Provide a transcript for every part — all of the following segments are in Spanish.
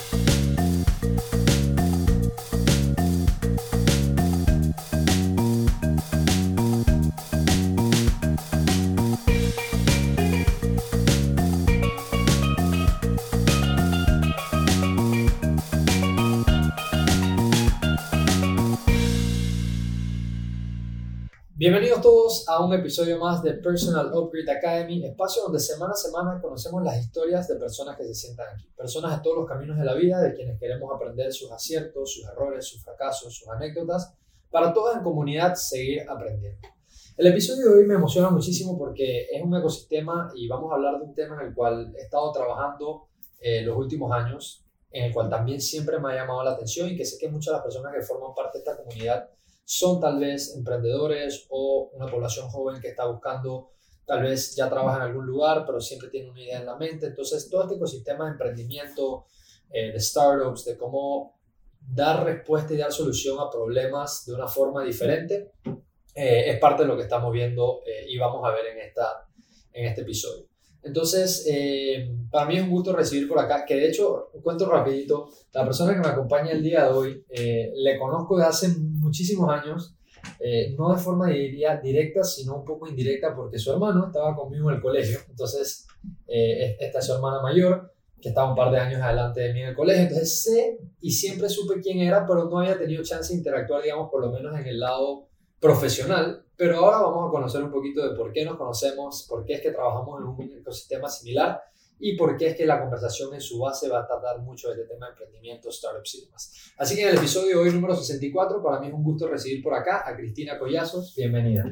you Bienvenidos todos a un episodio más de Personal Upgrade Academy, espacio donde semana a semana conocemos las historias de personas que se sientan aquí, personas de todos los caminos de la vida, de quienes queremos aprender sus aciertos, sus errores, sus fracasos, sus anécdotas, para todos en comunidad seguir aprendiendo. El episodio de hoy me emociona muchísimo porque es un ecosistema y vamos a hablar de un tema en el cual he estado trabajando eh, los últimos años, en el cual también siempre me ha llamado la atención y que sé que muchas de las personas que forman parte de esta comunidad son tal vez emprendedores o una población joven que está buscando, tal vez ya trabaja en algún lugar, pero siempre tiene una idea en la mente. Entonces, todo este ecosistema de emprendimiento, eh, de startups, de cómo dar respuesta y dar solución a problemas de una forma diferente, eh, es parte de lo que estamos viendo eh, y vamos a ver en, esta, en este episodio. Entonces, para mí es un gusto recibir por acá, que de hecho, cuento rapidito, la persona que me acompaña el día de hoy, le conozco desde hace muchísimos años, eh, no de forma diría, directa, sino un poco indirecta, porque su hermano estaba conmigo en el colegio, entonces eh, esta es su hermana mayor, que estaba un par de años adelante de mí en el colegio, entonces sé y siempre supe quién era, pero no había tenido chance de interactuar, digamos, por lo menos en el lado profesional, pero ahora vamos a conocer un poquito de por qué nos conocemos, por qué es que trabajamos en un ecosistema similar y por qué es que la conversación en su base va a tratar mucho de este tema de emprendimiento, startups y demás. Así que en el episodio de hoy, número 64, para mí es un gusto recibir por acá a Cristina Collazos. Bienvenida.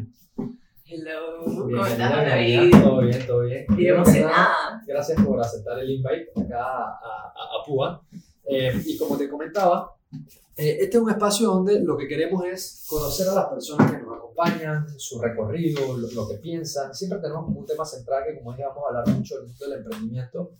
Hello, ¿cómo estás, David? Todo bien, todo bien. Bien emocionada. Gracias por aceptar el invite acá a, a, a Púa. Eh, y como te comentaba, este es un espacio donde lo que queremos es conocer a las personas que nos acompañan, su recorrido, lo, que piensan. Siempre tenemos como un tema central que, como dije, vamos a hablar mucho del mundo del emprendimiento,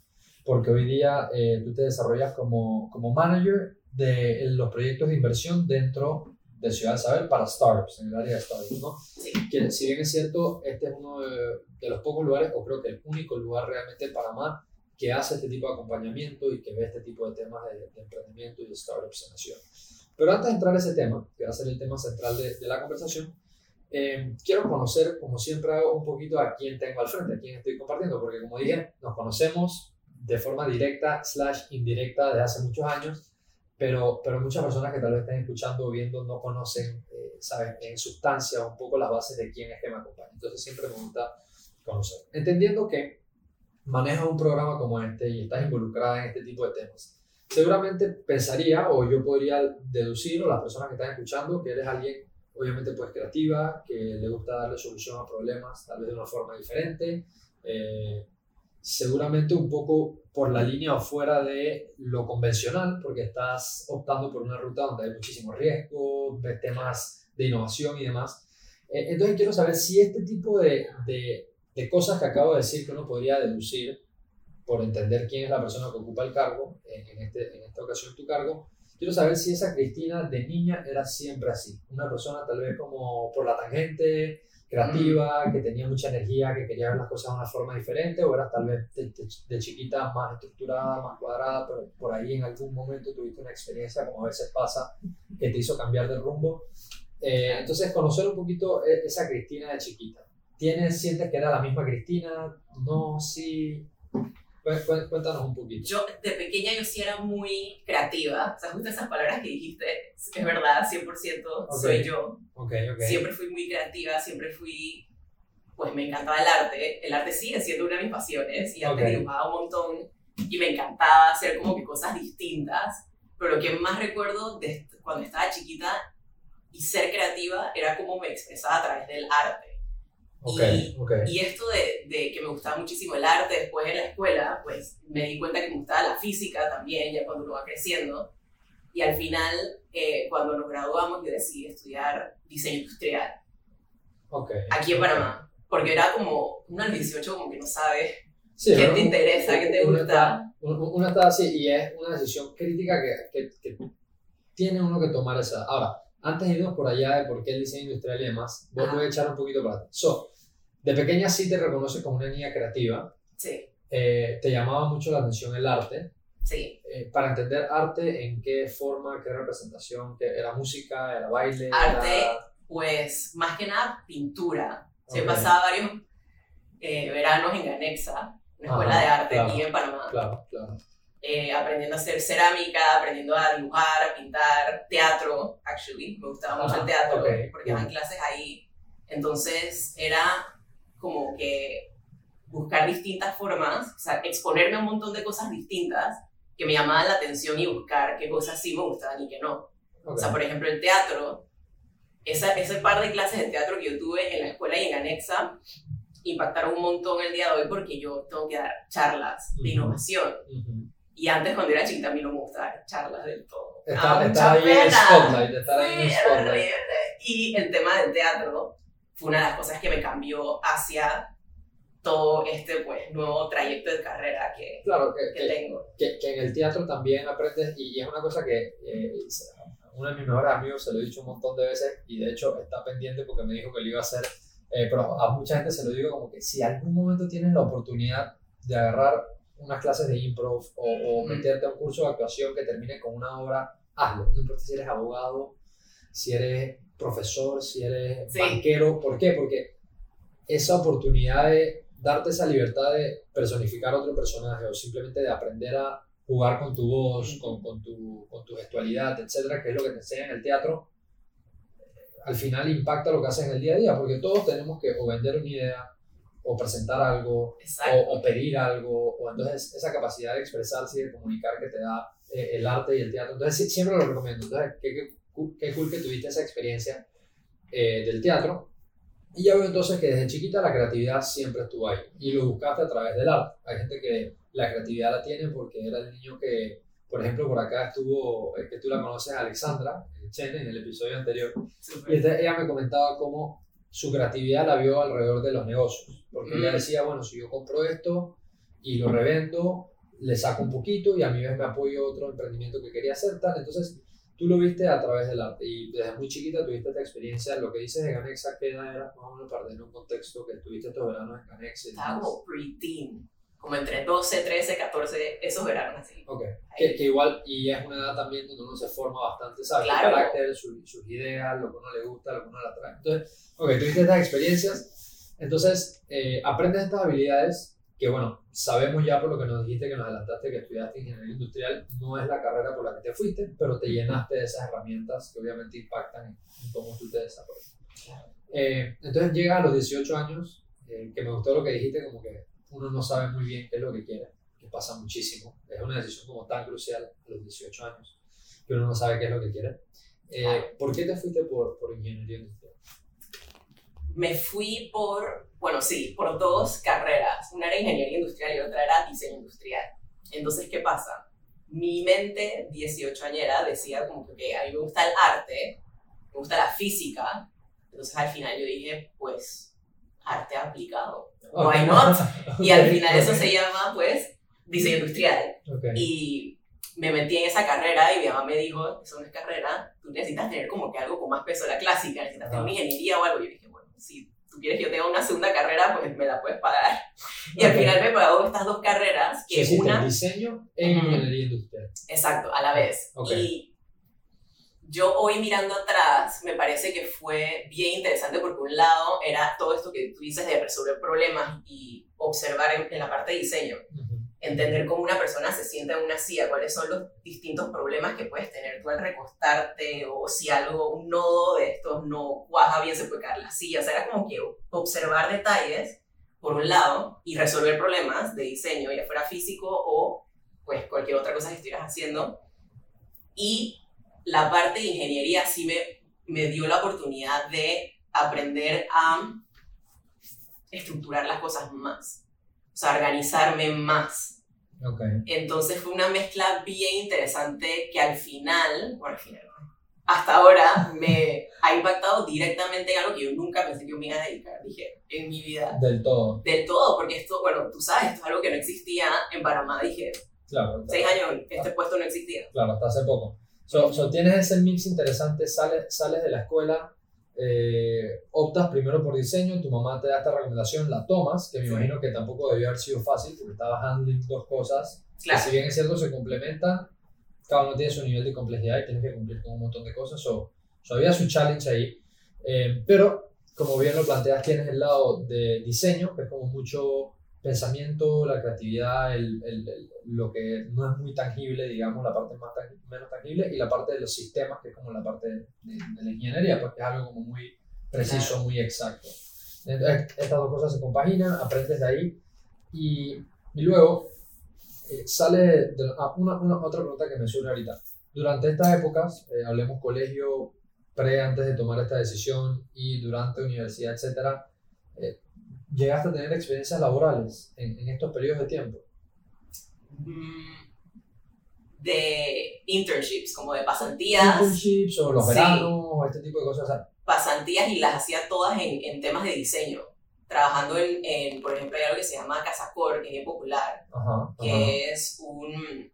porque hoy día eh, tú te desarrollas como, como manager de los proyectos de inversión dentro de Ciudad Saber para startups, en el área de startups, ¿no? Sí. Que si bien es cierto, este es uno de, de los pocos lugares, o creo que el único lugar realmente en Panamá que hace este tipo de acompañamiento y que ve este tipo de temas de, de emprendimiento y de startups en ciudad. Pero antes de entrar a ese tema, que va a ser el tema central de, de la conversación, eh, quiero conocer, como siempre hago, un poquito a quién tengo al frente, a quién estoy compartiendo, porque como dije, nos conocemos de forma directa slash indirecta desde hace muchos años, pero, pero muchas personas que tal vez estén escuchando o viendo no conocen, eh, saben, en sustancia un poco las bases de quién es que me acompaña. Entonces siempre me gusta conocer. Entendiendo que manejas un programa como este y estás involucrada en este tipo de temas, seguramente pensaría o yo podría deducir o las personas que están escuchando que eres alguien obviamente pues creativa, que le gusta darle solución a problemas tal vez de una forma diferente, eh, seguramente un poco por la línea o fuera de lo convencional, porque estás optando por una ruta donde hay muchísimo riesgo, temas de innovación y demás. Eh, entonces quiero saber si este tipo de de cosas que acabo de decir que uno podría deducir por entender quién es la persona que ocupa el cargo, en, este, en esta ocasión tu cargo, quiero saber si esa Cristina de niña era siempre así, una persona tal vez como por la tangente, creativa, mm. que tenía mucha energía, que quería ver las cosas de una forma diferente, o eras tal vez de, chiquita más estructurada, más cuadrada, pero por ahí en algún momento tuviste una experiencia, como a veces pasa, que te hizo cambiar de rumbo. Eh, entonces, conocer un poquito e, esa Cristina de chiquita. ¿Tienes, sientes que era la misma Cristina? No, sí. Cuéntanos un poquito. Yo de pequeña yo sí era muy creativa. O sea, justo esas palabras que dijiste, es verdad, 100% soy yo. Okay, okay. Siempre fui muy creativa, siempre fui, pues me encantaba el arte. El arte sigue siendo una de mis pasiones y antes dibujaba un montón y me encantaba hacer como que cosas distintas. Pero lo que más recuerdo de cuando estaba chiquita y ser creativa era cómo me expresaba a través del arte. Okay, y, okay. y, esto de, de, que me gustaba muchísimo el arte después en la escuela, pues me di cuenta que me gustaba la física también, ya cuando uno va creciendo. Y al final, eh, cuando nos graduamos, yo decidí estudiar diseño industrial. Okay, aquí en Panamá. Porque era como uno al 18 como que no sabe sí, qué te interesa, qué te gusta. Uno está así y es una decisión crítica que, que, que tiene uno que tomar esa. Ahora, antes de irnos por allá de por qué el diseño industrial y demás, voy, voy a echar un poquito para atrás. So, de pequeña sí te reconoces como una niña creativa. Sí. Eh, te llamaba mucho la atención el arte. Sí. Eh, para entender arte, ¿en qué forma, qué representación? ¿Qué, ¿Era música? ¿Era baile? Arte, era- pues más que nada pintura. Se Ok. pasaba varios eh, veranos en Ganexa, una escuela Ajá, de arte claro, aquí en Panamá, Claro, claro. Eh, aprendiendo a hacer cerámica, aprendiendo a dibujar, a pintar, teatro, actually, me gustaba mucho Ajá, el teatro, ok, porque daban clases ahí. Entonces era como que buscar distintas formas, o sea, exponerme a un montón de cosas distintas que me llamaban la atención y buscar qué cosas sí me gustaban y qué no. Ok. O sea, por ejemplo, el teatro, esa, ese par de clases de teatro que yo tuve en la escuela y en Anexa impactaron un montón el día de hoy porque yo tengo que dar charlas de innovación. Ujú. Y antes, cuando era chiquita, a mí no me gustaba charlas del todo. Daba estar mucha ahí en spotlight, estar ahí en Sí, spotlight. Y el tema del teatro fue una de las cosas que me cambió hacia todo este pues, nuevo trayecto de carrera que, Claro, que, que que, tengo. que, que en el teatro también aprendes, y, y es una cosa que eh, uno de mis mejores amigos se lo he dicho un montón de veces, y de hecho está pendiente porque me dijo que lo iba a hacer, eh, pero a mucha gente se lo digo como que si algún momento tienes la oportunidad de agarrar unas clases de improv o, o meterte a un curso de actuación que termine con una obra, hazlo. No importa si eres abogado, si eres profesor, si eres Sí. banquero. ¿Por qué? Porque esa oportunidad de darte esa libertad de personificar a otro personaje o simplemente de aprender a jugar con tu voz, con, con, tu, con tu gestualidad, etcétera, que es lo que te enseña en el teatro, al final impacta lo que haces en el día a día, porque todos tenemos que o vender una idea, o presentar algo, o, o pedir algo, o entonces esa capacidad de expresarse y de comunicar que te da eh, el arte y el teatro. Entonces sí- siempre lo recomiendo. Entonces, qué, qué, qué cool que tuviste esa experiencia eh, del teatro. Y ya veo entonces que desde chiquita la creatividad siempre estuvo ahí y lo buscaste a través del arte. Hay gente que la creatividad la tiene porque era el niño que, por ejemplo, por acá estuvo, eh, que tú la conoces, Alexandra Chen, en el episodio anterior. Súper. Y ella me comentaba cómo su creatividad la vio alrededor de los negocios. Porque ella Mm. decía, bueno, si yo compro esto y lo revendo, le saco un poquito y a mi vez me apoyo otro emprendimiento que quería hacer tal. Entonces, tú lo viste a través del arte y desde muy chiquita tuviste esta experiencia. Lo que dices de Ganexa, ¿qué edad era? Más o menos para tener un contexto que tuviste estos veranos en Ganexa. Estaba pre-teen, como entre 12, 13, 14, esos veranos así. Ok, que, que igual, y es una edad también donde uno se forma bastante, ¿sabes? Su Claro. carácter, su- sus ideas, lo que uno le gusta, lo que uno le atrae. Entonces, ok, tuviste estas experiencias, entonces eh, aprendes estas habilidades que, bueno, sabemos ya por lo que nos dijiste que nos adelantaste que estudiaste ingeniería industrial, no es la carrera por la que te fuiste, pero te llenaste de esas herramientas que obviamente impactan en, en cómo tú te desarrollas. Eh, entonces llegas a los 18 años, eh, que me gustó lo que dijiste, como que uno no sabe muy bien qué es lo que quiere, que pasa muchísimo. Es una decisión como tan crucial a los 18 años, que uno no sabe qué es lo que quiere. Eh. ¿Por qué te fuiste por, por ingeniería industrial? Me fui por, bueno, sí, por dos carreras. Una era ingeniería industrial y otra era diseño industrial. Entonces, ¿qué pasa? Mi mente 18 añera decía como que, ok, a mí me gusta el arte, me gusta la física. Entonces, al final yo dije, pues, arte aplicado. Why not? Y al final eso se llama, pues, diseño industrial. Y me metí en esa carrera y mi mamá me dijo, eso no es carrera, tú necesitas tener como que algo con más peso de la clásica, necesitas tener una ingeniería o algo. Y yo dije, bueno, si tú quieres que yo tenga una segunda carrera, pues me la puedes pagar. Y al final me pagó estas dos carreras, que Hiciste una, diseño en ingeniería industrial. exacto, a la vez. Y yo hoy mirando atrás, me parece que fue bien interesante porque un lado era todo esto que tú dices de resolver problemas y observar en, en la parte de diseño. Ujú. entender cómo una persona se sienta en una silla, cuáles son los distintos problemas que puedes tener tú al recostarte, o si algo, un nodo de estos no cuaja bien, se puede caer la silla. O sea, era como que observar detalles, por un lado, y resolver problemas de diseño, ya fuera físico o pues cualquier otra cosa que estuvieras haciendo. Y la parte de ingeniería sí me, me dio la oportunidad de aprender a estructurar las cosas más, o sea, organizarme más. Ok. Entonces fue una mezcla bien interesante que al final, bueno, al final, hasta ahora me ha impactado directamente en algo que yo nunca pensé que me iba a dedicar, dije, en mi vida. Del todo. Del todo, porque esto, bueno, tú sabes, esto es algo que no existía en Panamá, dije, Claro. seis años este puesto no existía. Claro, hasta hace poco. So, so tienes ese mix interesante, sales, sales de la escuela, eh, optas primero por diseño, tu mamá te da esta recomendación, la tomas, que me Sí. imagino que tampoco debió haber sido fácil porque estabas handling dos cosas Claro. si bien es cierto, se complementan, cada uno tiene su nivel de complejidad y tienes que cumplir con un montón de cosas. O so, había su challenge ahí. Eh, pero, como bien lo planteas, tienes el lado de diseño, que es como mucho pensamiento, la creatividad, el, el, lo que no es muy tangible, digamos, la parte más menos tangible, y la parte de los sistemas, que es como la parte de, de la ingeniería, porque es algo como muy preciso, muy exacto. Entonces, estas dos cosas se compaginan, aprendes de ahí, y, y luego eh, sale de, ah, una, una, otra pregunta que me surge ahorita. Durante estas épocas, eh, hablemos colegio, pre, antes de tomar esta decisión, y durante universidad, etcétera, eh, ¿Llegaste a tener experiencias laborales en, en estos periodos de tiempo? Mm, de internships, como de pasantías. Internships o los Sí. veranos, este tipo de cosas. Pasantías y las hacía todas en, en temas de diseño. Trabajando en, en, por ejemplo, hay algo que se llama Casacor, que es popular, Ajá, ajá. que es un,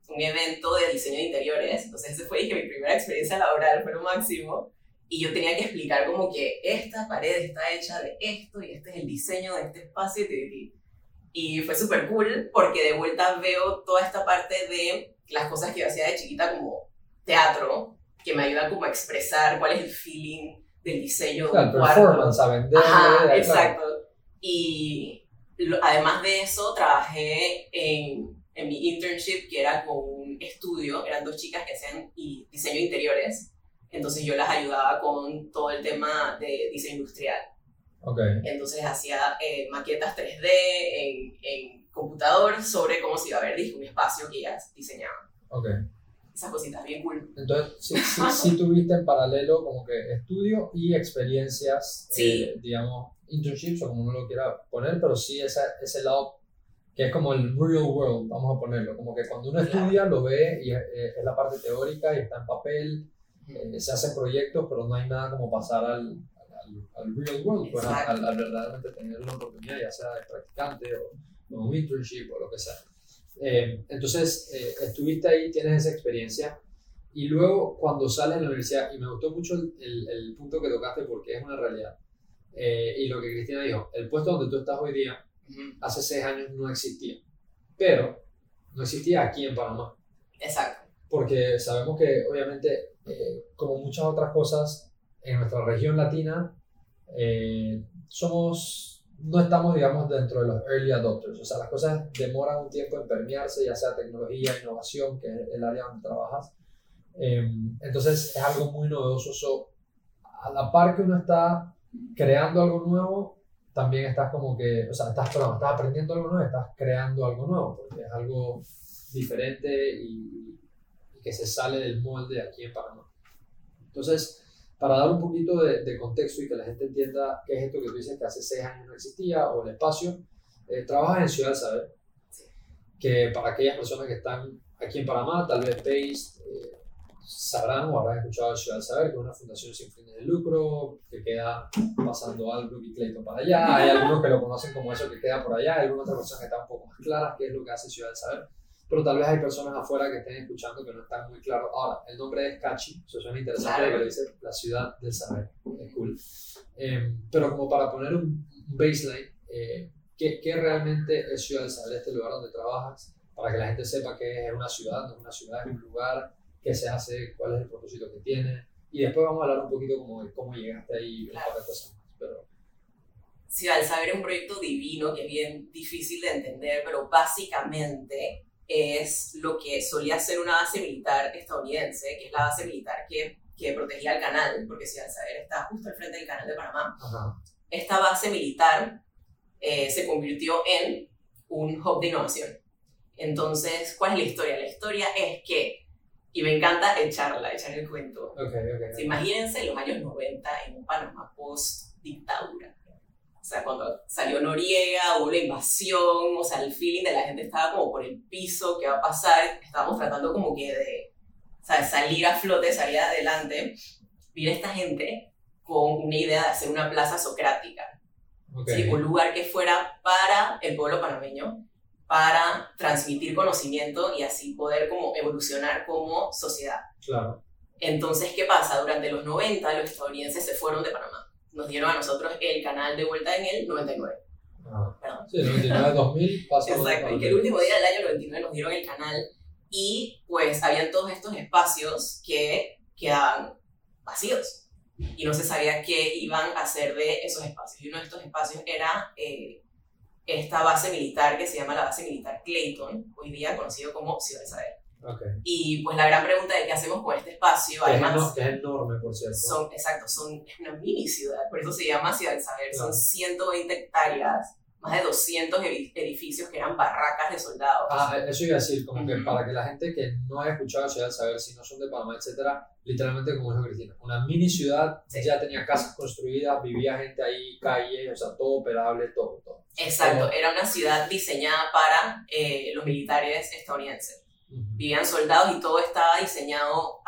un evento de diseño de interiores. Entonces, ese fue dije, mi primera experiencia laboral, fue lo máximo. Y yo tenía que explicar como que esta pared está hecha de esto y este es el diseño de este espacio. Y, y fue súper cool porque de vuelta veo toda esta parte de las cosas que yo hacía de chiquita como teatro, que me ayudan como a expresar cuál es el feeling del diseño de Claro, un cuarto. performance, a vender. Ajá, claro. exacto. Y lo- además de eso, trabajé en, en mi internship, que era con un estudio, eran dos chicas que hacían y- diseño de interiores, entonces yo las ayudaba con todo el tema de diseño industrial. Ok, Entonces hacía eh, maquetas 3D en, en computador sobre cómo se iba a ver disco, un espacio que ellas diseñaban. ok. Esas cositas bien cool. Entonces, sí, sí, sí tuviste en paralelo como que estudio y experiencias, Sí. eh, digamos, internships o como uno lo quiera poner, pero sí esa, ese lado que es como el real world, vamos a ponerlo, como que cuando uno Claro. estudia lo ve y es, es la parte teórica y está en papel, eh, se hacen proyectos, pero no hay nada como pasar al, al, al real world, pues, al, al verdaderamente tener una oportunidad, ya sea de practicante o, o un internship o lo que sea. Eh, entonces, eh, estuviste ahí, tienes esa experiencia. Y luego, cuando sales de la universidad, y me gustó mucho el, el, el punto que tocaste porque es una realidad, eh, y lo que Cristina dijo, el puesto donde tú estás hoy día, hace seis años no existía. Pero no existía aquí en Panamá. Exacto. Porque sabemos que, obviamente, eh, como muchas otras cosas, en nuestra región latina, eh, somos, no estamos, digamos, dentro de los early adopters. O sea, las cosas demoran un tiempo en permearse, ya sea tecnología, innovación, que es el área donde trabajas. Eh, entonces, es algo muy novedoso. So, a la par que uno está creando algo nuevo, también estás como que, o sea, estás, perdón, estás aprendiendo algo nuevo, estás creando algo nuevo, porque es algo diferente y, que se sale del molde aquí en Panamá. Entonces, para dar un poquito de, de, contexto y que la gente entienda qué es esto que tú dices que hace seis años no existía o el espacio, eh, trabajas en Ciudad del Saber, que para aquellas personas que están aquí en Panamá, tal vez based, eh, sabrán o habrán escuchado de Ciudad del Saber, que es una fundación sin fines de lucro, que queda pasando Albrook y Clayton para allá. Hay algunos que lo conocen como eso que queda por allá, hay algunas otras personas que están un poco más claras qué es lo que hace Ciudad del Saber. Pero tal vez hay personas afuera que estén escuchando que no están muy claros. Ahora, el nombre es catchy, eso suena interesante Claro. que dice la ciudad del saber. Es cool. Eh, pero como para poner un baseline, eh, ¿qué, ¿qué realmente es Ciudad del Saber, este lugar donde trabajas? Para que la gente sepa que es una ciudad, no es una ciudad, es un lugar, qué se hace, cuál es el propósito que tiene. Y después vamos a hablar un poquito como de cómo llegaste ahí y un par de cosas más. Pero, Ciudad del Saber es un proyecto divino que es bien difícil de entender, pero básicamente es lo que solía ser una base militar estadounidense, que es la base militar que, que protegía el canal, porque Ciudad del Saber está justo al frente del canal de Panamá. ajá, Esta base militar eh, se convirtió en un hub de innovación. Entonces, ¿cuál es la historia? La historia es que, y me encanta echarla, echar el cuento, ok, ok. Sí, imagínense los años 90 en un Panamá post-dictadura. O sea, cuando salió Noriega, hubo la invasión, o sea, el feeling de la gente estaba como por el piso, ¿qué va a pasar? Estábamos tratando como que de ¿sabes? salir a flote, salir adelante. Viene esta gente con una idea de hacer una plaza socrática, ok. ¿sí? un lugar que fuera para el pueblo panameño, para transmitir conocimiento y así poder como evolucionar como sociedad. Claro, Entonces, ¿qué pasa? Durante los 90 los estadounidenses se fueron de Panamá. Nos dieron a nosotros el canal de vuelta en el 99. Ajá. Perdón. Sí, 99 2000 pasó. Exacto, y que el último día del año 99 nos dieron el canal y pues habían todos estos espacios que quedaban vacíos y no se sabía qué iban a hacer de esos espacios. Y uno de estos espacios era eh, esta base militar que se llama la base militar Clayton, hoy día conocido como Ciudad del Saber. Ok. Y pues la gran pregunta de qué hacemos con este espacio, Que es, además... que es enorme, por cierto. Son, exacto, son, es una mini ciudad, por eso se llama Ciudad del Saber. Claro. Son 120 hectáreas, más de 200 edi- edificios que eran barracas de soldados. Ah, eso iba a decir, como que Ujú. para que la gente que no haya escuchado Ciudad del Saber, si no son de Panamá, etcétera, literalmente como dijo Cristina, una mini ciudad, Sí. ya tenía casas construidas, vivía gente ahí, calles, o sea, todo operable, todo, todo. Exacto, era una ciudad diseñada para eh, los militares estadounidenses. Vivían soldados y todo estaba diseñado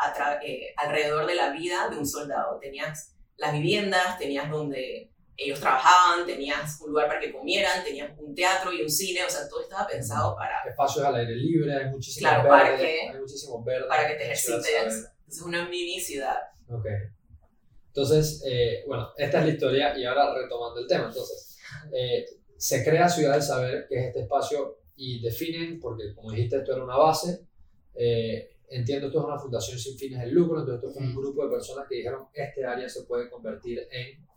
eh, alrededor de la vida de un soldado. Tenías las viviendas, tenías donde ellos trabajaban, tenías un lugar para que comieran, tenías un teatro y un cine, o sea, todo estaba pensado para, Espacios al aire libre, hay muchísimos Claro, verdes, parque, hay muchísimos verdes. para que te ejercites. Es una mini ciudad. Ok. Entonces, eh, bueno, esta es la historia y ahora retomando el tema. Entonces, eh, se crea Ciudad del Saber, que es este espacio, y definen, porque como dijiste, esto era una base. eh, entiendo, esto es una fundación sin fines de lucro, entonces esto fue un Ujú. grupo de personas que dijeron, este área se puede convertir en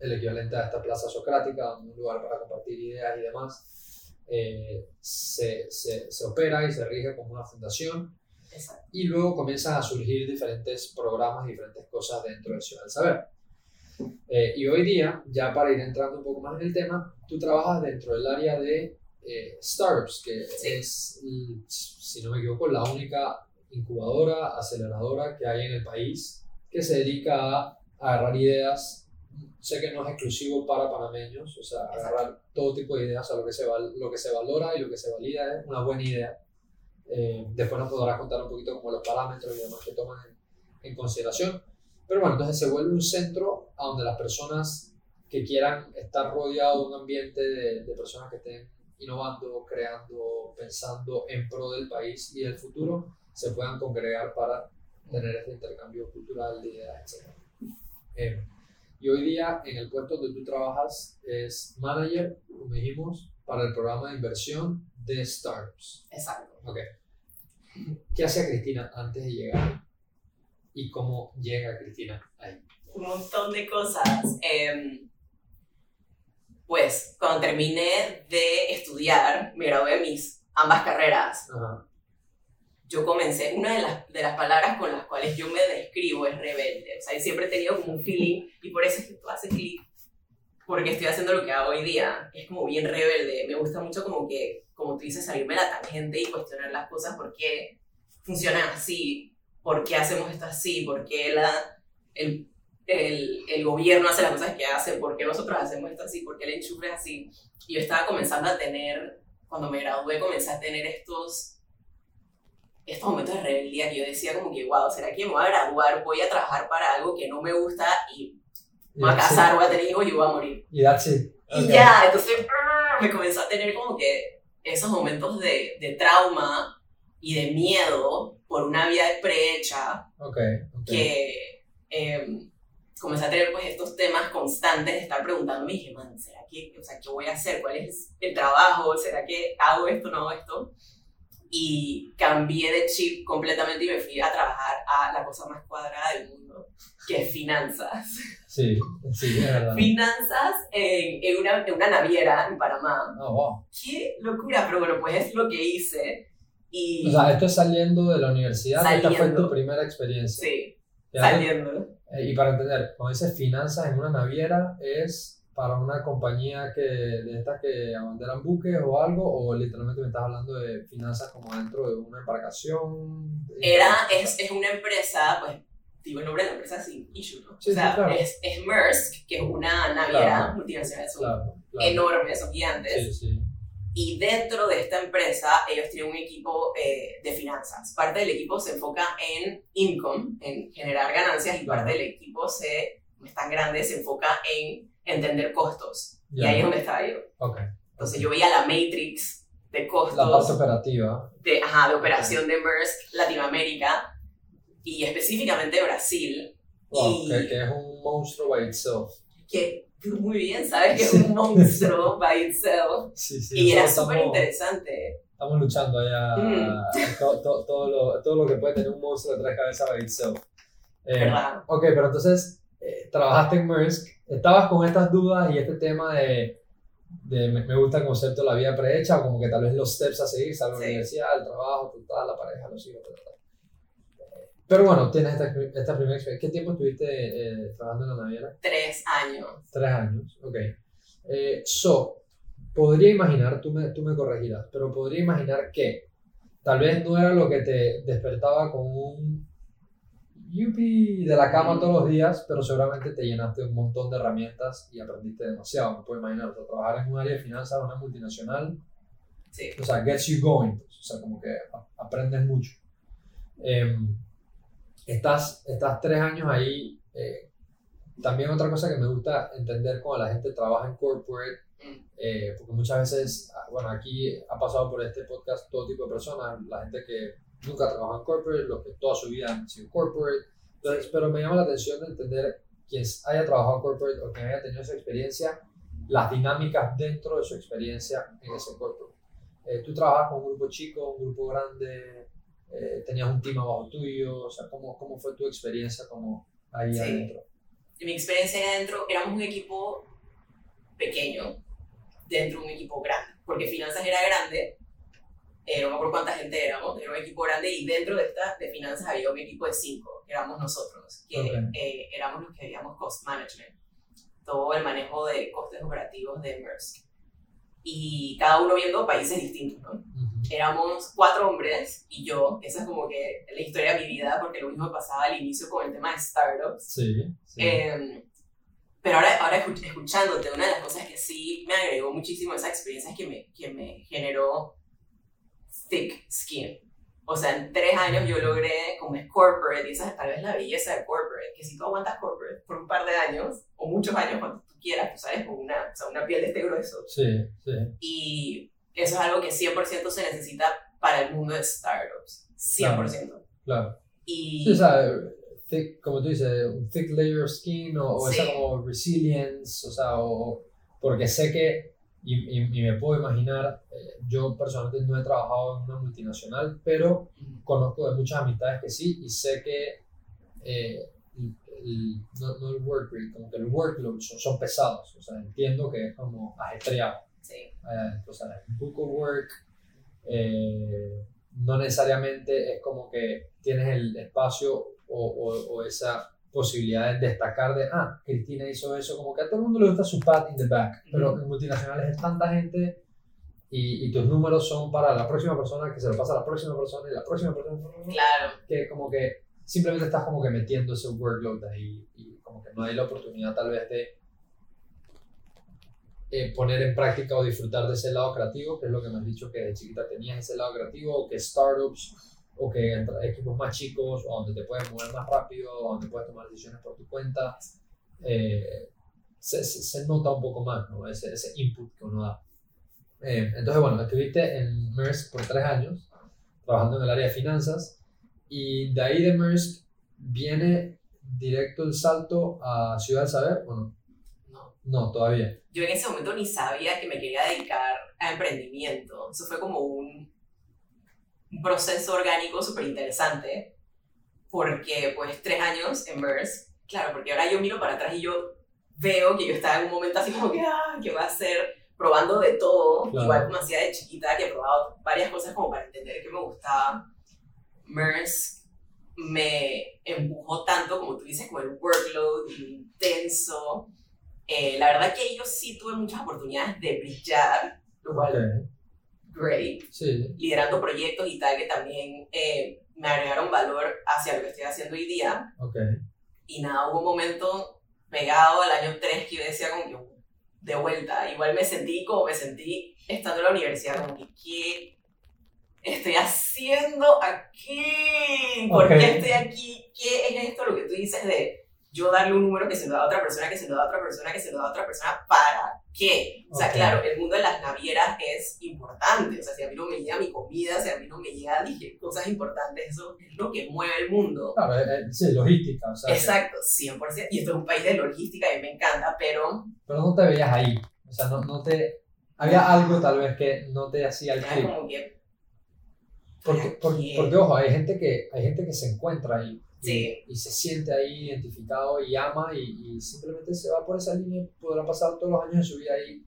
el equivalente a esta plaza socrática, un lugar para compartir ideas y demás. Eh, se, se, se opera y se rige como una fundación Exacto. y luego comienzan a surgir diferentes programas, diferentes cosas dentro de Ciudad del Saber. Eh, y hoy día, ya para ir entrando un poco más en el tema, tú trabajas dentro del área de eh, startups, que Sí. es, l- si no me equivoco, la única incubadora, aceleradora que hay en el país que se dedica a agarrar ideas. Sé que no es exclusivo para panameños, o sea, Exacto. agarrar todo tipo de ideas, a lo que se, val- lo que se valora y lo que se valida es una buena idea. Eh, después nos podrás contar un poquito como los parámetros y demás que toman en, en consideración. Pero bueno, entonces se vuelve un centro a donde las personas que quieran estar rodeados de un ambiente de, de personas que estén innovando, creando, pensando en pro del país y del futuro, se puedan congregar para tener este intercambio cultural de ideas, etc. Eh, y hoy día en el puesto donde tú trabajas es manager, como dijimos, para el programa de inversión de startups. Exacto. Ok. ¿Qué hacía Cristina antes de llegar? ¿Y cómo llega Cristina ahí? un montón de cosas. Em, pues cuando terminé de estudiar, me gradué mis ambas carreras, Ajá. yo comencé, una de las, de las palabras con las cuales yo me describo es rebelde. O sea, siempre he tenido como un feeling y por eso es que tú haces clic, porque estoy haciendo lo que hago hoy día. Es como bien rebelde. Me gusta mucho como que, como tú dices, salirme de la tangente y cuestionar las cosas, por qué funcionan así, por qué hacemos esto así, por qué la, el, el, el gobierno hace las cosas que hace, por qué nosotros hacemos esto así, por qué el enchufe es así. Y yo estaba comenzando a tener, cuando me gradué, comencé a tener estos estos momentos de rebeldía que yo decía como que, wow, ¿será que me voy a graduar, voy a trabajar para algo que no me gusta y me voy a casar, voy a tener hijos y voy a morir? Y that's it. Y Ok. ya, entonces me comenzó a tener como que esos momentos de, de trauma y de miedo por una vida prehecha Ok, ok. que eh, comencé a tener pues estos temas constantes de estar preguntándome, dije, man, ¿será que, o sea, qué voy a hacer? ¿Cuál es el trabajo? ¿Será que hago esto, no hago esto? Y cambié de chip completamente y me fui a trabajar a la cosa más cuadrada del mundo, que es finanzas. Sí, sí, es verdad. Finanzas en, en, una, en una naviera en Panamá. Ah, wow. Qué locura, pero bueno, pues es lo que hice. Y O sea, esto es saliendo de la universidad, esta fue Saliendo. tu primera experiencia. sí, saliendo. Eh, Y para entender, cuando dices finanzas en una naviera, ¿es para una compañía que, de estas que abanderan buques o algo? ¿O literalmente me estás hablando de finanzas como dentro de una embarcación? Era, es, es una empresa, pues, digo el nombre de la empresa sin issue, ¿no? Sí, o sea, sí, claro. es, es Maersk, que es una naviera Claro. multinacional, son Claro, enormes, son gigantes. Sí, sí. Y dentro de esta empresa, ellos tienen un equipo eh, de finanzas. Parte del equipo se enfoca en income, en generar ganancias, y parte del equipo, se, es tan grande, se enfoca en entender costos. Y ahí es donde estaba yo. Ok. Entonces yo veía la matrix de costos. La parte operativa. de, ajá, de operación de Maersk Latinoamérica y específicamente Brasil, Wow, Y- que, que es un monstruo by itself. que muy bien sabes que es un monstruo by itself. Sí, sí, y era súper interesante. Estamos luchando allá Mm. to- to- todo, lo, todo lo que puede tener un monstruo de tres cabezas by itself. Eh, ¿Verdad? ok, pero entonces eh, trabajaste en Maersk, estabas con estas dudas y este tema de, de me, me gusta el concepto de la vida prehecha como que tal vez los steps a seguir, salir a la Sí. universidad, el trabajo, tal, la pareja, los hijos, tal, tal. Eh, Pero bueno, tienes esta, esta primera experiencia. ¿Qué tiempo estuviste eh, trabajando en la naviera? Tres años. Tres años, ok. Eh, so, podría imaginar, tú me, tú me corregirás, pero podría imaginar que tal vez no era lo que te despertaba con un yupi de la cama todos los días, pero seguramente te llenaste un montón de herramientas y aprendiste demasiado. Me puedo imaginar, o sea, trabajar en un área de finanzas, una multinacional, Sí. o sea, gets you going, pues, o sea, como que aprendes mucho. Em, estás, estás tres años ahí. eh, también otra cosa que me gusta entender cuando la gente trabaja en corporate, Mm. eh, porque muchas veces, ah, bueno, aquí ha pasado por este podcast todo tipo de personas, la gente que nunca trabaja en corporate, los que toda su vida han sido corporate, entonces, pero me llama la atención de entender quien haya trabajado en corporate o quien haya tenido esa experiencia, las dinámicas dentro de su experiencia en ese corporate. Eh, tú trabajas con un grupo chico, un grupo grande, eh, tenías un team abajo tuyo, o sea, ¿cómo, cómo fue tu experiencia como ahí Sí. adentro? En mi experiencia ahí adentro, éramos un equipo pequeño dentro de un equipo grande, porque finanzas era grande, eh, no me acuerdo cuánta gente éramos, era un equipo grande y dentro de esta de finanzas había un equipo de cinco, que éramos nosotros, que Ok. eh, éramos los que veíamos cost management, todo el manejo de costes operativos de Maersk. Y cada uno viendo países distintos, ¿no? Ujú. Éramos cuatro hombres y yo, esa es como que la historia de mi vida, porque lo mismo pasaba al inicio con el tema de startups. Sí, sí. Eh, pero ahora, ahora escuch- escuchándote, una de las cosas que sí me agregó muchísimo a esa experiencia es que me, que me generó thick skin. O sea, en tres años yo logré, como es corporate, y esa es tal vez la belleza de corporate, que si tú aguantas corporate por un par de años, o muchos años cuando tú quieras, tú sabes, con una, o sea, una piel de este grueso, sí, sí. y eso es algo que 100% se necesita para el mundo de startups. 100%. Claro. Y Sí, o sea, thick, como tú dices, un thick layer of skin o, o esa Sí. como resilience, o sea, o, porque sé que, y, y- y me puedo imaginar, eh, yo personalmente no he trabajado en una multinacional, pero conozco de muchas amistades que sí, y sé que eh, el- el- no, no el work rate, como que el workload son, son pesados, o sea, entiendo que es como ajetreado. Sí, eh, o sea, book of work, eh, no necesariamente es como que tienes el espacio o, o- o esa posibilidad de destacar de, ah, Cristina hizo eso, como que a todo el mundo le gusta su pat in the back, pero en multinacionales es tanta gente y, y tus números son para la próxima persona que se lo pasa a la próxima persona y la próxima persona claro. que como que simplemente estás como que metiendo ese workload ahí y como que no hay la oportunidad tal vez de eh, poner en práctica o disfrutar de ese lado creativo, que es lo que me has dicho que de chiquita tenías ese lado creativo, o que startups, o que equipos más chicos, o donde te puedes mover más rápido, o donde puedes tomar decisiones por tu cuenta, eh, se, se- se nota un poco más, ¿no? Ese, ese input que uno da. Eh, entonces, bueno, estuviste en Maersk por tres años, trabajando en el área de finanzas, y de ahí de Maersk viene directo el salto a Ciudad del Saber, ¿o no? No. Todavía. Yo en ese momento ni sabía que me quería dedicar a emprendimiento. Eso fue como un, un proceso orgánico súper interesante. Porque, pues, tres años en Merce, claro, porque ahora yo miro para atrás y yo veo que yo estaba en un momento así como que, ah, ¿qué voy a hacer? Probando de todo, Claro. igual como hacía de chiquita, que he probado varias cosas como para entender qué me gustaba. Merce me empujó tanto, como tú dices, con el workload intenso. Eh, la verdad que yo sí tuve muchas oportunidades de brillar, lo cual, Ok, great, Sí, liderando proyectos y tal que también eh, me agregaron valor hacia lo que estoy haciendo hoy día. ok. Y nada, hubo un momento pegado al año 3 que yo decía como que de vuelta, igual me sentí como me sentí estando en la universidad, como que ¿qué estoy haciendo aquí? ¿Por Ok. qué estoy aquí? ¿Qué es esto lo que tú dices de yo darle un número que se lo da a otra persona, que se lo da a otra persona, que se lo da a otra persona para qué. O sea, Ok. claro, el mundo de las navieras es importante. O sea, si a mí no me llega mi comida, si a mí no me llega, dije, cosas importantes, eso es lo que mueve el mundo. Claro, eh, eh, sí, logística, o sea, Exacto, 100%. Y esto es un país de logística y me encanta, pero pero no te veías ahí, o sea, no, no te, había algo tal vez que no te hacía el clic, porque, porque, porque, ojo, hay gente que, hay gente que se encuentra ahí, Sí. y se siente ahí identificado y ama y, y simplemente se va por esa línea podrá pasar todos los años de su vida ahí.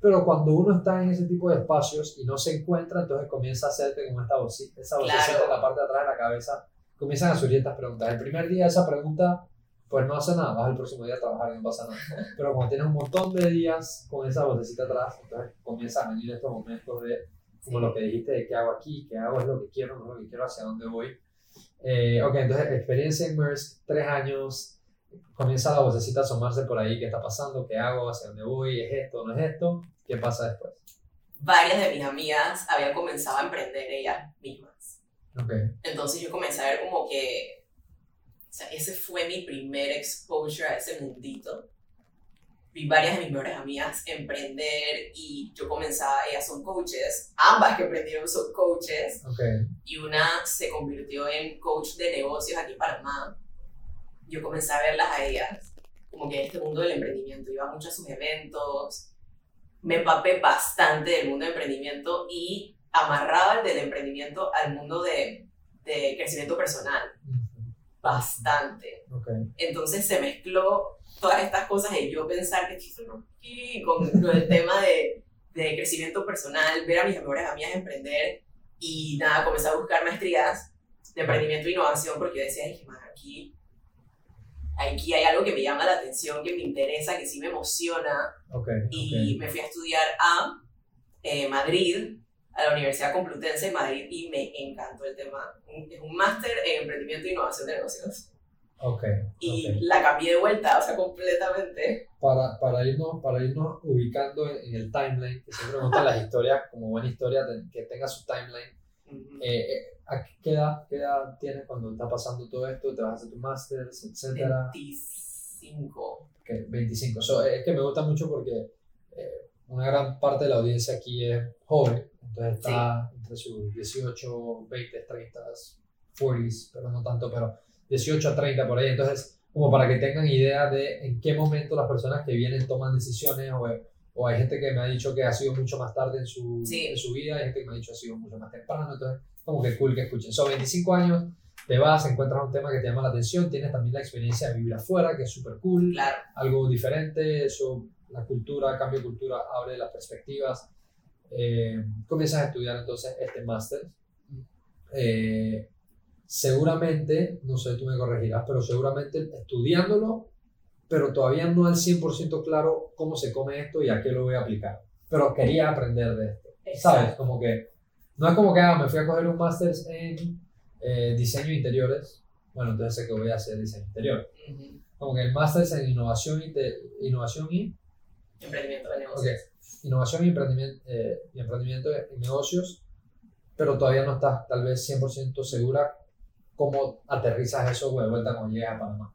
Pero cuando uno está en ese tipo de espacios y no se encuentra, entonces comienza a hacerte como esta vocecita, esa vocecita Claro. en la parte de atrás de la cabeza, comienzan a surgir estas preguntas. El primer día esa pregunta, pues no hace nada, vas el próximo día a trabajar y no pasa nada. Pero cuando tienes un montón de días con esa vocecita atrás, entonces comienzan a venir estos momentos de, como lo que dijiste, de qué hago aquí, qué hago, es lo que quiero, no es lo que quiero, hacia dónde voy. Eh, ok, entonces experiencia en MERS, tres años, comienza la vocecita a asomarse por ahí, qué está pasando, qué hago, hacia dónde voy, es esto, no es esto, qué pasa después. varias de mis amigas habían comenzado a emprender ellas mismas. Ok, Entonces yo comencé a ver como que, o sea, ese fue mi primer exposure a ese mundito. Vi varias de mis mejores amigas emprender y yo comenzaba, ellas son coaches, ambas que emprendieron son coaches ok, y una se convirtió en coach de negocios aquí en Panamá. Yo comencé a verlas a ellas, como que en este mundo del emprendimiento, iba mucho a sus eventos, me empapé bastante del mundo del emprendimiento y amarraba el del emprendimiento al mundo de, de crecimiento personal, bastante. ok, Entonces se mezcló todas estas cosas de yo pensar que aquí, con lo del tema de, de crecimiento personal, ver a mis mejores amigas emprender y nada, comencé a buscar maestrías de emprendimiento e innovación porque yo decía, "Ay, man, aquí, aquí hay algo que me llama la atención, que me interesa, que sí me emociona ok, y me fui a estudiar a eh, Madrid, a la Universidad Complutense de Madrid y me encantó el tema. Es un máster en emprendimiento e innovación de negocios ok, y ok. la cambié de vuelta, o sea, completamente. Para, para, irnos, para irnos ubicando en, en el timeline, que siempre me gustan las historias, como buena historia, que tenga su timeline. Ujú. Eh, eh, ¿a qué, edad, ¿Qué edad tienes cuando está pasando todo esto? ¿Te vas a hacer tu máster, etcétera? 25. Ok, 25. So, es que me gusta mucho porque eh, una gran parte de la audiencia aquí es joven, entonces está entre sus 18, 20, 30, 40s, pero no tanto, pero 18 a 30 por ahí. Entonces, como para que tengan idea de en qué momento las personas que vienen toman decisiones o, o hay gente que me ha dicho que ha sido mucho más tarde en su, Sí. en su vida, hay gente que me ha dicho que ha sido mucho más temprano, entonces como que cool que escuchen. Son 25 años, te vas, encuentras un tema que te llama la atención, tienes también la experiencia de vivir afuera, que es súper cool Claro, algo diferente, eso, la cultura, cambio de cultura, abre las perspectivas. Eh, comienzas a estudiar entonces este máster. Eh, seguramente, no sé, tú me corregirás, pero seguramente estudiándolo, pero todavía no al 100% claro cómo se come esto y a qué lo voy a aplicar. Pero quería aprender de esto, ¿sabes? exacto. Como que, no es como que ah, me fui a coger un máster en eh, diseño de interiores, bueno, entonces sé que voy a hacer diseño interior Ujú. como que el máster es en innovación y, te- innovación y, Emprendimiento de negocios. innovación y emprendimiento, eh, y emprendimiento en negocios, pero todavía no estás tal vez 100% segura cómo aterrizas eso de vuelta cuando llegas a Panamá.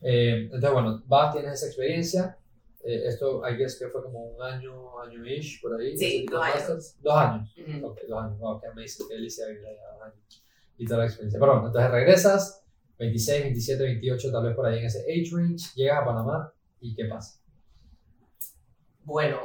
Eh, entonces, bueno, vas, tienes esa experiencia. eh, esto, I guess que fue como un año, año ish, por ahí. Sí, dos años. masters. Dos años. Ok, dos años. Wow, qué amazing, qué delicia vivir allá dos años. Y toda la experiencia. Pero bueno, entonces regresas, 26, 27, 28, tal vez por ahí en ese age range, llegas a Panamá y ¿qué pasa? Bueno,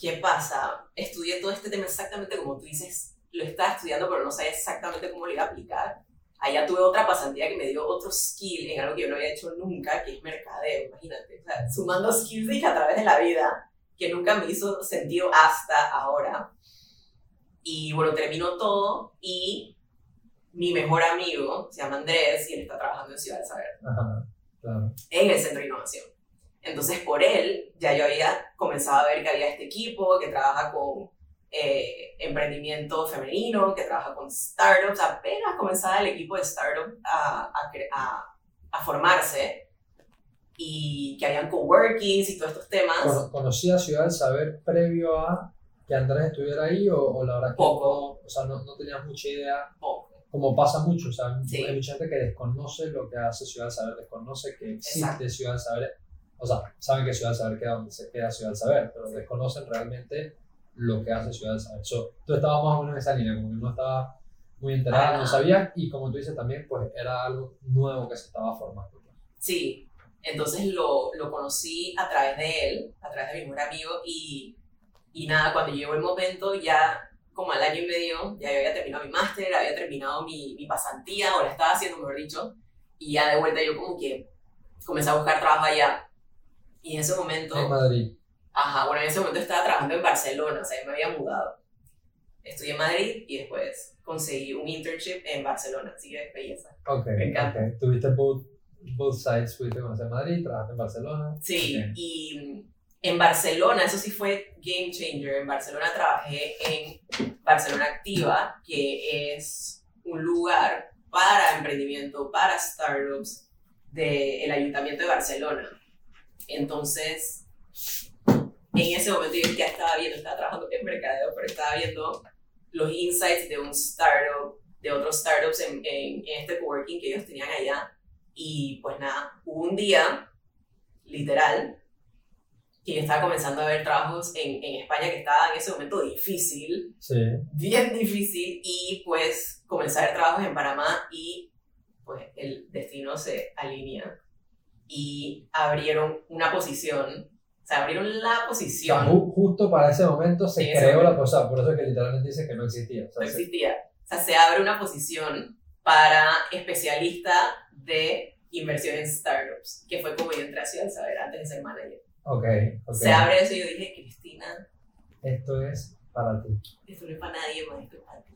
¿qué pasa? Estudié todo este tema exactamente como tú dices, lo estaba estudiando pero no sabía exactamente cómo lo iba a aplicar. Allá tuve otra pasantía que me dio otro skill en algo que yo no había hecho nunca, que es mercadeo, imagínate. O sea, sumando skills a través de la vida que nunca me hizo sentido hasta ahora. Y bueno, terminó todo y mi mejor amigo se llama Andrés y él está trabajando en Ciudad del Saber Ajá, claro. en el centro de innovación. Entonces, por él, ya yo había comenzado a ver que había este equipo que trabaja con eh, emprendimiento femenino, que trabaja con startups. Apenas comenzaba el equipo de startups a, a, a, a formarse y que habían coworkings y todos estos temas. Cono- ¿Conocía Ciudad del Saber previo a que Andrés estuviera ahí o, o la verdad que Poco. no, o sea, no, no tenías mucha idea? Poco. Como pasa mucho, o sea, Sí. hay mucha gente que desconoce lo que hace Ciudad del Saber, desconoce que existe Exacto. Ciudad del Saber o sea, saben que Ciudad del Saber queda donde se queda Ciudad del Saber, pero desconocen realmente lo que hace Ciudad del Saber. So, tú estabas más o menos en esa línea, como que no estaba muy enterada, no sabía, y como tú dices también, pues era algo nuevo que se estaba formando. Sí, entonces lo, lo conocí a través de él, a través de mi mejor amigo, y, y nada, cuando llegó el momento ya como al año y medio, ya yo había terminado mi máster, había terminado mi, mi pasantía, o la estaba haciendo, mejor dicho, y ya de vuelta yo como que comencé a buscar trabajo allá. Y en ese momento... En Madrid. Ajá, bueno, en ese momento estaba trabajando en Barcelona, o sea, yo me había mudado. Estudié en Madrid y después conseguí un internship en Barcelona, así que belleza. Ok, Me encanta. ok. Tuviste both, both sides, pudiste conocer Madrid, trabajaste en Barcelona. Sí, Ok. y en Barcelona, eso sí fue game changer. En Barcelona trabajé en Barcelona Activa, que es un lugar para emprendimiento, para startups del Ayuntamiento de Barcelona. Entonces, en ese momento yo ya estaba viendo, estaba trabajando en mercadeo, pero estaba viendo los insights de un startup, de otros startups en, en, en este coworking que ellos tenían allá. Y pues nada, hubo un día, literal, que yo estaba comenzando a ver trabajos en, en España que estaba en ese momento difícil, Sí. bien difícil, y pues comencé a ver trabajos en Panamá y pues el destino se alinea y abrieron una posición, o sea, abrieron la posición, ju- justo para ese momento se ese creó la cosa, por eso es que literalmente dice que no existía. O sea, no se- existía, o sea, se abre una posición para especialista de inversión en startups, que fue como yo entré a Ciudad del Saber antes de ser manager. ok, ok. Se abre eso y yo dije, Cristina, Esto es para ti. esto no es para nadie más, esto es para ti.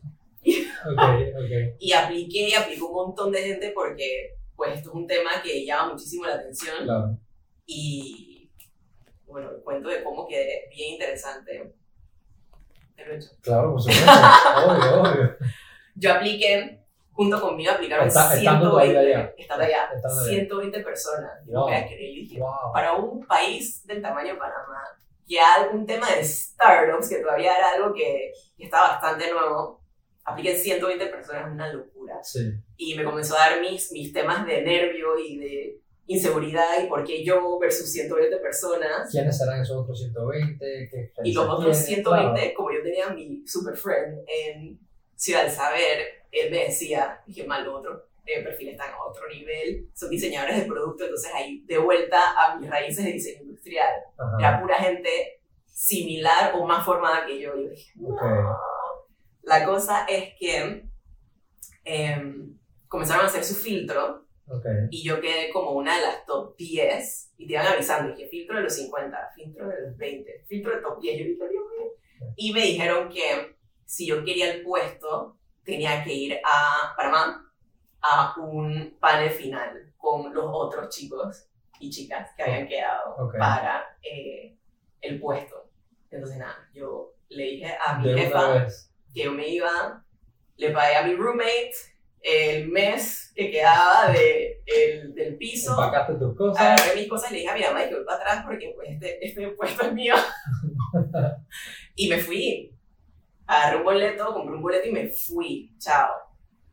Ok, ok. Y apliqué y aplicó un montón de gente porque pues esto es un tema que llama muchísimo la atención Claro. y bueno, el cuento de cómo quedé bien interesante. Te lo he hecho. Claro, por supuesto. obvio, obvio. Yo apliqué, junto conmigo aplicaron Está- estando todavía 120, allá. allá, Estando allá. 120 personas. Wow. Wow. para un país del tamaño de Panamá, que algún tema de startups, que todavía era algo que, que estaba bastante nuevo, apliqué 120 personas, una locura. Sí. Y me comenzó a dar mis, mis temas de nervio y de inseguridad y por qué yo versus 120 personas. ¿Quiénes serán esos otros 120? ¿Qué Y los otros tienen? 120, Claro. como yo tenía mi super friend en Ciudad del Saber, él me decía, dije, mal otro, el perfil están a otro nivel, son diseñadores de producto, entonces ahí de vuelta a mis raíces de diseño industrial. Ajá. Era pura gente similar o más formada que yo. Yo dije, no. Ok. La cosa es que em, comenzaron a hacer su filtro Ok. y yo quedé como una de las top 10 y te iban avisando, dije filtro de los 50, filtro de los 20, filtro de top 10, yo dije, Dios mío. Y me dijeron que si yo quería el puesto, tenía que ir a Panamá a un panel final con los otros chicos y chicas que habían quedado Ok. para eh, el puesto. Entonces nada, yo le dije a mi De jefa que yo me iba, le pagué a mi roommate el mes que quedaba de, el, del piso, Empacaste tus cosas. agarré mis cosas y le dije a mi mamá que voy para atrás porque pues este, este puesto es mío. y me fui. Agarré un boleto, compré un boleto y me fui. Chao.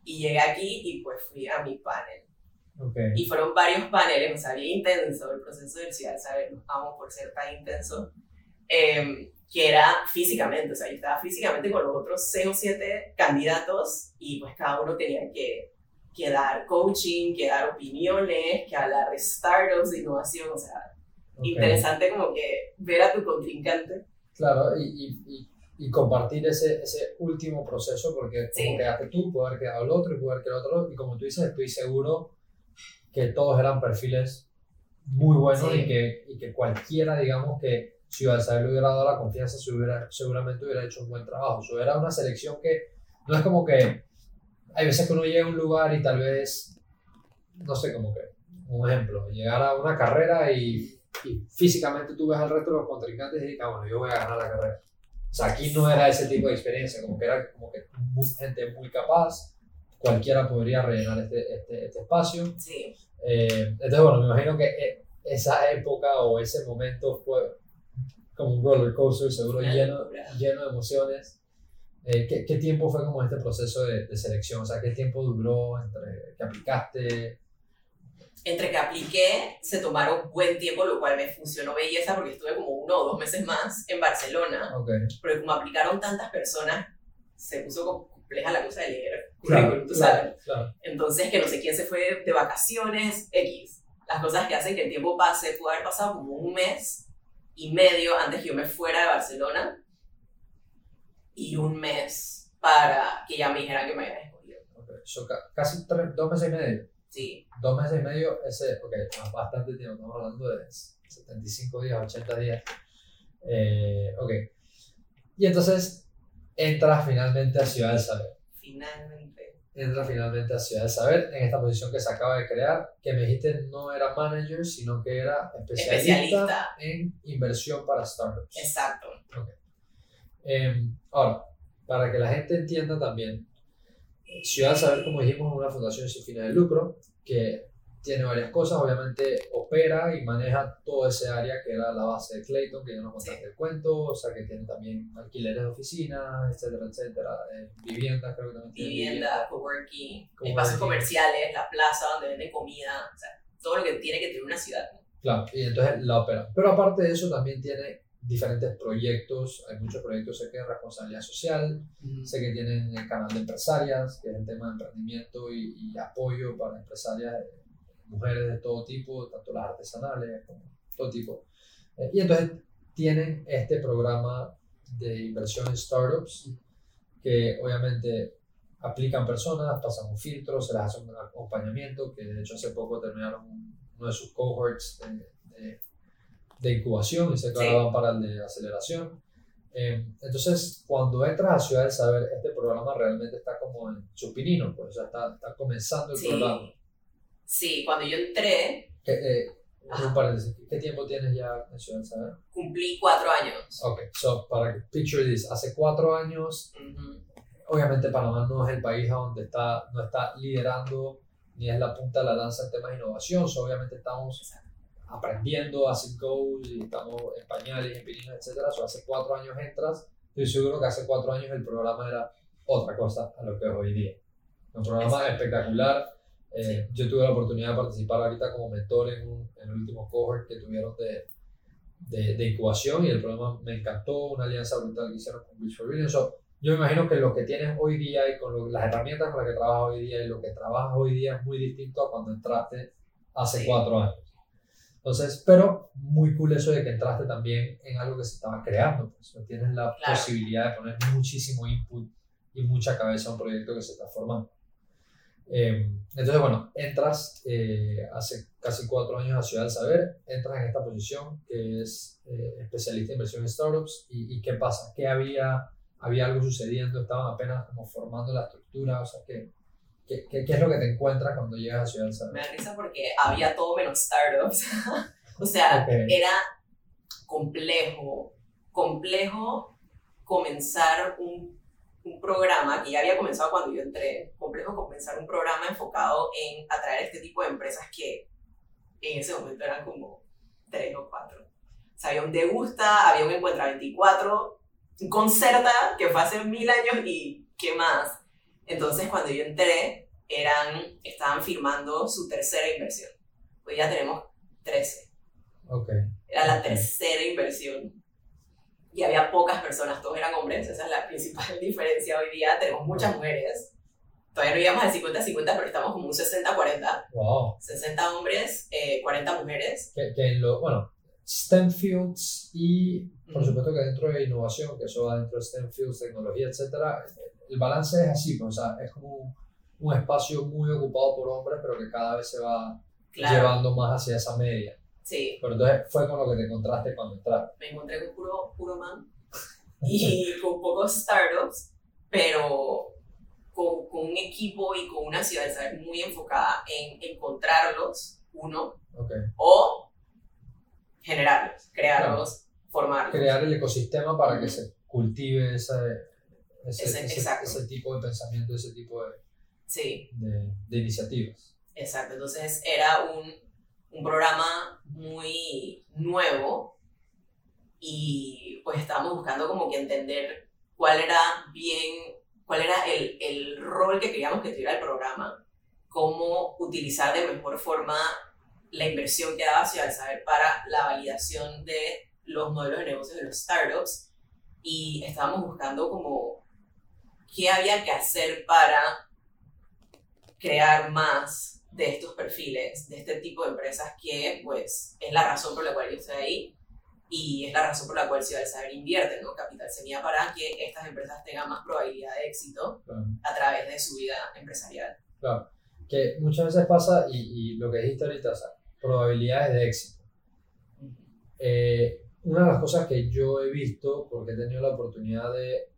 Y llegué aquí y pues fui a mi panel. Ok. Y fueron varios paneles, o sea, bien intenso el proceso del Ciudad Saber, los amo por ser tan intenso, em, que era físicamente, o sea, yo estaba físicamente con los otros 6 o 7 candidatos y pues cada uno tenía que, que dar coaching, que dar opiniones, que hablar de startups, de innovación, o sea, ok. interesante como que ver a tu contrincante. Claro, y, y, y, y compartir ese, ese último proceso, porque como Sí. quedaste tú, puede haber quedado el otro y puede haber quedado el otro, y como tú dices, estoy seguro que todos eran perfiles muy buenos Sí. y, que, y que cualquiera, digamos, que Del Saber le hubiera dado la confianza, se hubiera, seguramente hubiera hecho un buen trabajo. O sea, era una selección que no es como que hay veces que uno llega a un lugar y tal vez, no sé, como que, un ejemplo, llegar a una carrera y, y físicamente tú ves al resto de los contrincantes y dices, ah, bueno, yo voy a ganar la carrera. O sea, aquí no era ese tipo de experiencia, como que era como que mu- gente muy capaz, cualquiera podría rellenar este, este, este espacio. Sí, Eh, entonces, bueno, me imagino que eh, esa época o ese momento fue como un roller coaster, seguro lleno, lleno de emociones. Eh, ¿qué, ¿Qué tiempo fue como este proceso de, de selección? O sea, ¿qué tiempo duró entre que aplicaste? entre que apliqué, se tomaron buen tiempo, lo cual me funcionó belleza porque estuve como uno o dos meses más en Barcelona. Ok. Pero como aplicaron tantas personas, se puso compleja la cosa de leer Claro, tú sabes. Entonces, que no sé quién se fue de vacaciones, X. Las cosas que hacen que el tiempo pase, pudo haber pasado como un mes y medio antes que yo me fuera de Barcelona y un mes para que ya me dijeran que me habían escogido. Ok. So, ca- casi tres, dos meses y medio. Sí, Dos meses y medio, ese, ok, bastante tiempo, estamos hablando de 75 días, 80 días. Eh, ok. Y entonces entras finalmente a Ciudad del Saber. finalmente. Entras finalmente a Ciudad del Saber en esta posición que se acaba de crear, que me dijiste no era manager, sino que era especialista, Especialista. en inversión para startups. Exacto. Eh, ahora, para que la gente entienda también, Ciudad del Saber, como dijimos, es una fundación sin fines de lucro que tiene varias cosas. Obviamente opera y maneja todo ese área que era la base de Clayton, que ya nos contaste el cuento, o sea que tiene también alquileres de oficinas, etcétera, etcétera. Eh, viviendas, creo que también tiene Vivienda, coworking, Coworking. espacios comerciales, la plaza donde venden comida, o sea, todo lo que tiene que tener una ciudad. ¿no? Claro, y entonces la opera. Pero aparte de eso, también tiene diferentes proyectos. Hay muchos proyectos, sé que de responsabilidad social, Sé que tienen el canal de empresarias, que es el tema de emprendimiento y, y apoyo para empresarias, eh, mujeres de todo tipo, tanto las artesanales como todo tipo. Eh, y entonces tienen este programa de inversión en startups que obviamente aplican personas, pasan un filtro, se les hace un acompañamiento, que de hecho hace poco terminaron un- uno de sus cohorts de, de, de incubación y sé que Sí. para el de aceleración. Eh, entonces, cuando entras a Ciudad del Saber, este programa realmente está como en su pinino, pues, o sea, está, está comenzando el Sí. programa. Sí, cuando yo entré, ¿Qué, eh, Ajá. un paréntesis, ¿Qué tiempo tienes ya en Ciudad Saber? cumplí cuatro años. Ok, so, para que picture this, hace cuatro años, Ujú. obviamente Panamá no es el país a donde está, no está liderando ni es la punta de la lanza en temas de innovación, so, obviamente estamos aprendiendo así go y estamos en pañales, en pininos, etcétera. So, hace cuatro años entras, estoy seguro que hace cuatro años el programa era otra cosa a lo que es hoy día. Un programa Exacto. espectacular. Eh, Yo tuve la oportunidad de participar ahorita como mentor en, un, en el último cohort que tuvieron de, de, de incubación y el programa me encantó, una alianza brutal que hicieron con Bridge for Billion. So, yo me imagino que lo que tienes hoy día y con lo- las herramientas con las que trabajas hoy día y lo que trabajas hoy día es muy distinto a cuando entraste hace Sí. cuatro años. Entonces, pero muy cool eso de que entraste también en algo que se estaba creando. Pues, tienes la Claro. posibilidad de poner muchísimo input y mucha cabeza a un proyecto que se está formando. Eh, entonces, bueno, entras eh, hace casi cuatro años a Ciudad del Saber, entras en esta posición que es eh, especialista en inversión en startups. ¿Y, y qué pasa? ¿Qué había, había algo sucediendo? Estaban apenas como formando la estructura. O sea, ¿qué, qué, qué, qué es lo que te encuentras cuando llegas a Ciudad del Saber? Me da risa porque había todo menos startups. o sea, Ok. era complejo, complejo comenzar un, un programa que ya había comenzado cuando yo entré, complejo comenzar un programa enfocado en atraer este tipo de empresas que en ese momento eran como tres o cuatro. O sea, había un Degusta, había un Encuentra 24, un Concerta, que fue hace mil años y qué más. Entonces, cuando yo entré, eran, estaban firmando su tercera inversión. Hoy ya tenemos 13. Ok. Era la tercera inversión. Y había pocas personas, todos eran hombres. Esa es la principal diferencia hoy día. Tenemos muchas mujeres. Todavía no llegamos al 50-50, pero estamos como un 60-40. Wow. 60 hombres, eh, 40 mujeres. Que, que en lo, bueno, STEM Fields y por Ujú. supuesto que dentro de innovación, que eso va dentro de STEM Fields, tecnología, etcétera, el balance es así, pues, o sea, es como un, un espacio muy ocupado por hombres, pero que cada vez se va Claro. llevando más hacia esa media. Sí, Pero entonces fue con lo que te encontraste cuando entraste. me encontré con puro, puro man y con pocos startups, pero con, con un equipo y con una ciudad ¿sabes? muy enfocada en encontrarlos, uno, Ok. o generarlos, crearlos, formarlos. Crear el ecosistema para que se cultive ese, ese, Ese- ese- ese tipo de pensamiento, ese tipo de, Sí, de, de iniciativas. exacto. Entonces era un, un programa muy nuevo y pues estábamos buscando como que entender cuál era bien, cuál era el, el rol que queríamos que tuviera el programa cómo utilizar de mejor forma la inversión que daba Ciudad del Saber para la validación de los modelos de negocio de los startups. Y estábamos buscando como qué había que hacer para crear más de estos perfiles, de este tipo de empresas que pues es la razón por la cual yo estoy ahí y es la razón por la cual Ciudad del Saber invierte ¿no? capital semilla para que estas empresas tengan más probabilidad de éxito a través de su vida empresarial. Claro, que muchas veces pasa y, y lo que dijiste ahorita, o sea, probabilidades de éxito. Eh, una de las cosas que yo he visto, porque he tenido la oportunidad de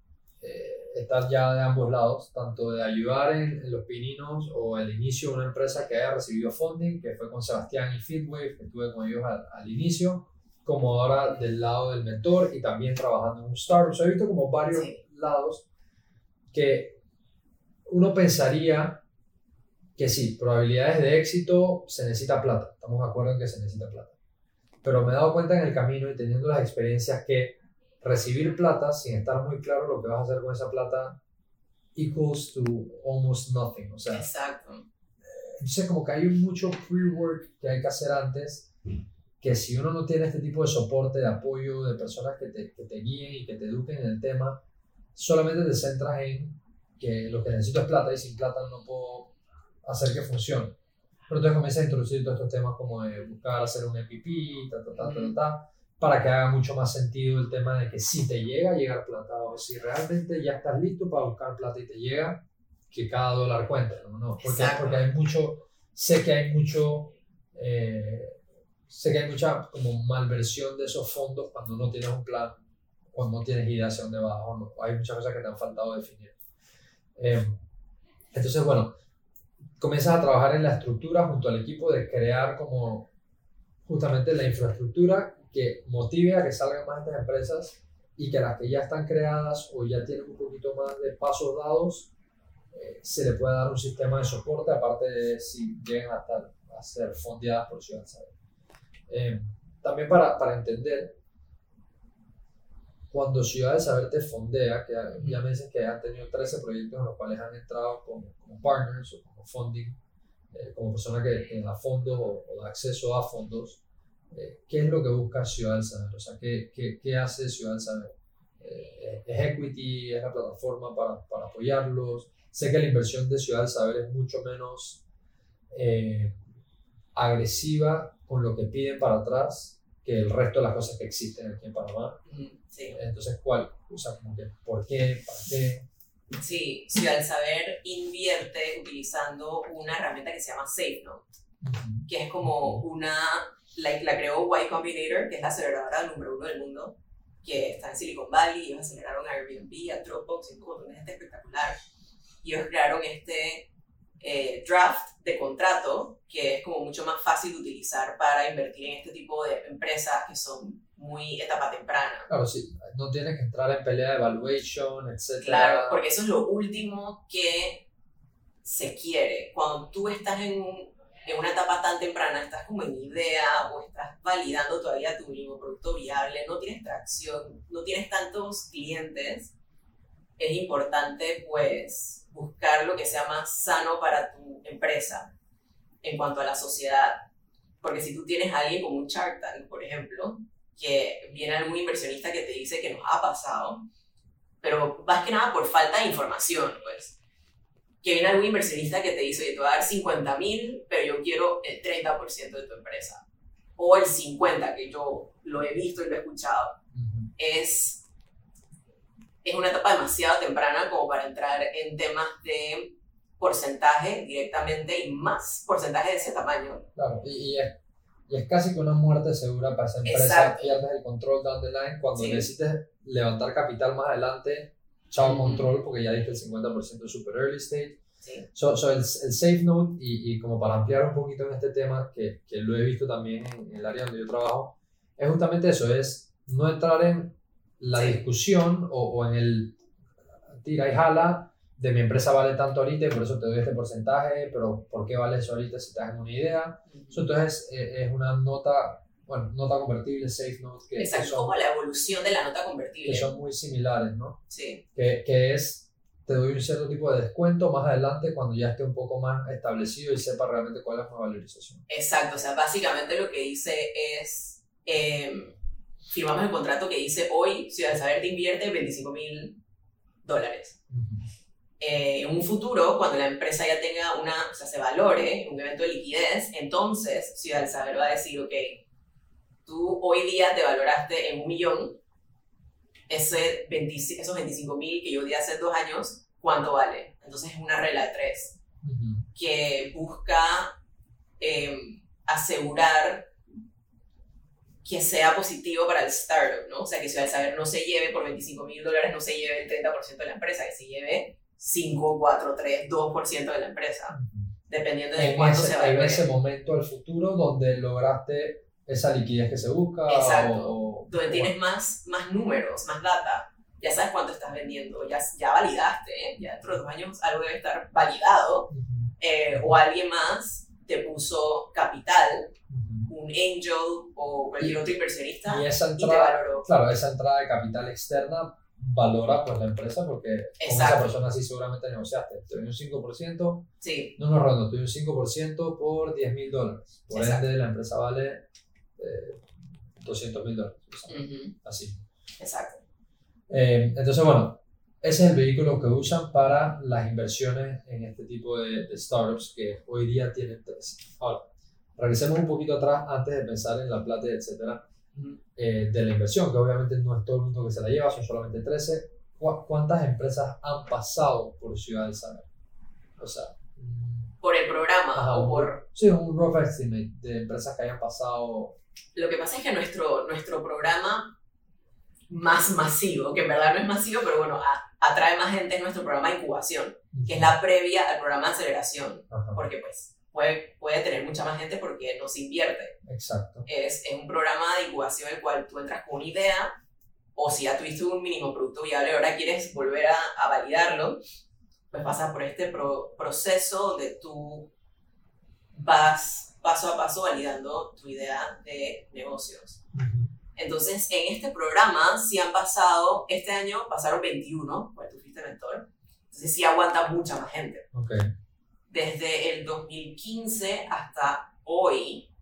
eh, estar ya de ambos lados, tanto de ayudar en, los pininos o el inicio de una empresa que haya recibido funding, que fue con Sebastián y Fitwave, que estuve con ellos al, inicio, como ahora del lado del mentor y también trabajando en un startup. he visto como varios lados que uno pensaría que sí, probabilidades de éxito, se necesita plata. Estamos de acuerdo en que se necesita plata. Pero me he dado cuenta en el camino y teniendo las experiencias que recibir plata sin estar muy claro lo que vas a hacer con esa plata equals to almost nothing. O sea, Exacto. Entonces como que hay mucho pre-work que hay que hacer antes, que si uno no tiene este tipo de soporte, de apoyo, de personas que te, que te guíen y que te eduquen en el tema, solamente te centras en que lo que necesito es plata y sin plata no puedo hacer que funcione. Pero entonces comienza a introducir todos estos temas como de buscar hacer un MVP, ta, ta, ta, ta, ta, para que haga mucho más sentido el tema de que si te llega a llegar plata o si realmente ya estás listo para buscar plata y te llega, que cada dólar cuente, ¿no? Porque, porque hay mucho, sé que hay mucho, eh, sé que hay mucha como malversión de esos fondos cuando no tienes un plan, cuando no tienes idea hacia dónde vas, o no. hay muchas cosas que te han faltado definir. Eh, entonces, bueno, comienzas a trabajar en la estructura junto al equipo de crear como justamente la infraestructura que motive a que salgan más estas empresas y que las que ya están creadas o ya tienen un poquito más de pasos dados, eh, se le pueda dar un sistema de soporte, aparte de si llegan a, estar, a ser fondeadas por Ciudad. Eh, también para, para entender, cuando Ciudad de Saber te fondea, que ya me dicen que han tenido 13 proyectos en los cuales han entrado como, como partners o como funding, eh, como persona que, que, da fondos o, da acceso a fondos, eh, ¿qué es lo que busca Ciudad del Saber? O sea, ¿qué, qué, qué hace Ciudad del Saber? Eh, ¿Es equity? ¿Es la plataforma para, para, apoyarlos? Sé que la inversión de Ciudad del Saber es mucho menos agresiva con lo que piden para atrás que el resto de las cosas que existen aquí en Panamá. Sí. Entonces, ¿cuál? O sea, como que, ¿por qué? ¿Para qué? Sí, Ciudad del Saber invierte utilizando una herramienta que se llama SafeNote, que es como una, la, la creó Y Combinator, que es la aceleradora número uno del mundo, que está en Silicon Valley, ellos aceleraron a Airbnb, a Dropbox, y un montón de gente espectacular. Y ellos crearon este eh, draft de contrato que es como mucho más fácil de utilizar para invertir en este tipo de empresas que son muy etapa temprana. Claro, sí, no tienes que entrar en pelea de evaluation, etc. Claro, porque eso es lo último que se quiere. Cuando tú estás en, en una etapa tan temprana, estás como en idea o estás validando todavía tu mismo producto viable, no tienes tracción, no tienes tantos clientes, es importante pues buscar lo que sea más sano para tu empresa en cuanto a la sociedad. Porque si tú tienes a alguien como un Shark Tank, por ejemplo, que viene algún inversionista que te dice que nos ha pasado, pero más que nada por falta de información, pues. Que viene algún inversionista que te dice, oye, te voy a dar 50 mil, pero yo quiero el 30% de tu empresa. O el 50, que yo lo he visto y lo he escuchado. Es es una etapa demasiado temprana como para entrar en temas de porcentaje directamente y más porcentaje de ese tamaño. Claro, y, es, y es, casi que una muerte segura para esa empresa. Exacto. Pierdes el control down the line. Cuando necesites levantar capital más adelante, chao control, porque ya dije el 50% super early stage. Sí. So, so el, el, safe note, y, y, como para ampliar un poquito en este tema, que, que lo he visto también en el área donde yo trabajo, es justamente eso, es no entrar en la discusión o, o, en el tira y jala de mi empresa vale tanto ahorita y por eso te doy este porcentaje, pero ¿por qué vale eso ahorita si te das una idea? Eso entonces eh, es una nota, bueno, nota convertible, safe note. Que, Exacto, son, como la evolución de la nota convertible. Que son muy similares, ¿no? Sí. Que, que es te doy un cierto tipo de descuento más adelante cuando ya esté un poco más establecido y sepa realmente cuál es mi valorización. Exacto, o sea, básicamente lo que dice es, em, firmamos el contrato que dice hoy Ciudad del Saber te invierte 25 mil dólares. Eh, en un futuro, cuando la empresa ya tenga una, o sea, se valore, un evento de liquidez, entonces Ciudad del Saber va a decir, ok, tú hoy día te valoraste en un millón, ese esos 25 mil que yo di hace dos años, ¿cuánto vale? Entonces es una regla de tres que busca em, asegurar que sea positivo para el startup, ¿no? O sea, que Ciudad del Saber no se lleve por 25 mil dólares, no se lleve el 30% de la empresa, que se lleve 5, 4, 3, 2% de la empresa, dependiendo de cuánto se valore. En ese momento del futuro donde lograste esa liquidez que se busca. Exacto. donde tienes más, más números, más data. Ya sabes cuánto estás vendiendo, ya, ya validaste, ¿eh? ya dentro de dos años algo debe estar validado. Eh, o alguien más te puso capital, un angel o cualquier otro inversionista y, esa entrada, Claro, esa entrada de capital externa valora pues la empresa porque con esa persona sí seguramente negociaste. Te doy un 5%, sí. no, no, Rondo, te doy un 5% por 10 mil dólares. Por ende, la empresa vale 200 eh, mil dólares. Así. Exacto. Eh, entonces, bueno, ese es el vehículo que usan para las inversiones en este tipo de, startups que hoy día tienen tres. Ahora, regresemos un poquito atrás antes de pensar en la plata, etcétera, eh, de la inversión, que obviamente no es todo el mundo que se la lleva, son solamente 13. ¿Cuántas empresas han pasado por Ciudad del Saber? O sea, por el programa o por... Sí, un rough estimate de empresas que hayan pasado lo que pasa es que nuestro, nuestro programa más masivo, que en verdad no es masivo, pero bueno, atrae más gente, es nuestro programa de incubación, que es la previa al programa de aceleración, porque pues puede, puede tener mucha más gente porque no se invierte. Exacto. Es, es un programa de incubación en el cual tú entras con una idea, o si ya tuviste un mínimo producto viable y ahora quieres volver a, a validarlo, pues pasas por este proceso donde tú vas paso a paso validando tu idea de negocios. Entonces, en este programa sí han pasado, este año pasaron 21, pues tú fuiste mentor, entonces sí aguanta mucha más gente. Okay. Desde el 2015 hasta hoy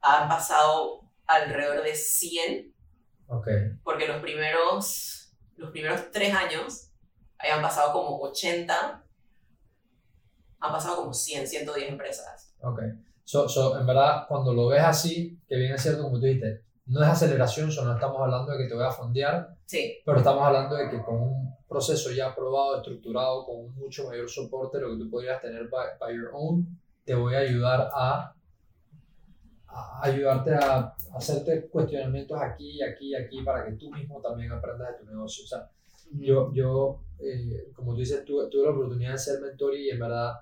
han pasado alrededor de 100, okay. porque los primeros, los primeros tres años habían pasado como 80, han pasado como 100, 110 empresas. Okay. So, so, en verdad, cuando lo ves así, que viene cierto, como tú dijiste, no es aceleración, solo no estamos hablando de que te voy a fondear, sí. pero estamos hablando de que con un proceso ya aprobado, estructurado, con un mucho mayor soporte, lo que tú podrías tener by, your own, te voy a ayudar a, a ayudarte a, hacerte cuestionamientos aquí, aquí, aquí, para que tú mismo también aprendas de tu negocio. O sea, yo, yo eh, como tú dices, tuve, tuve la oportunidad de ser mentor y en verdad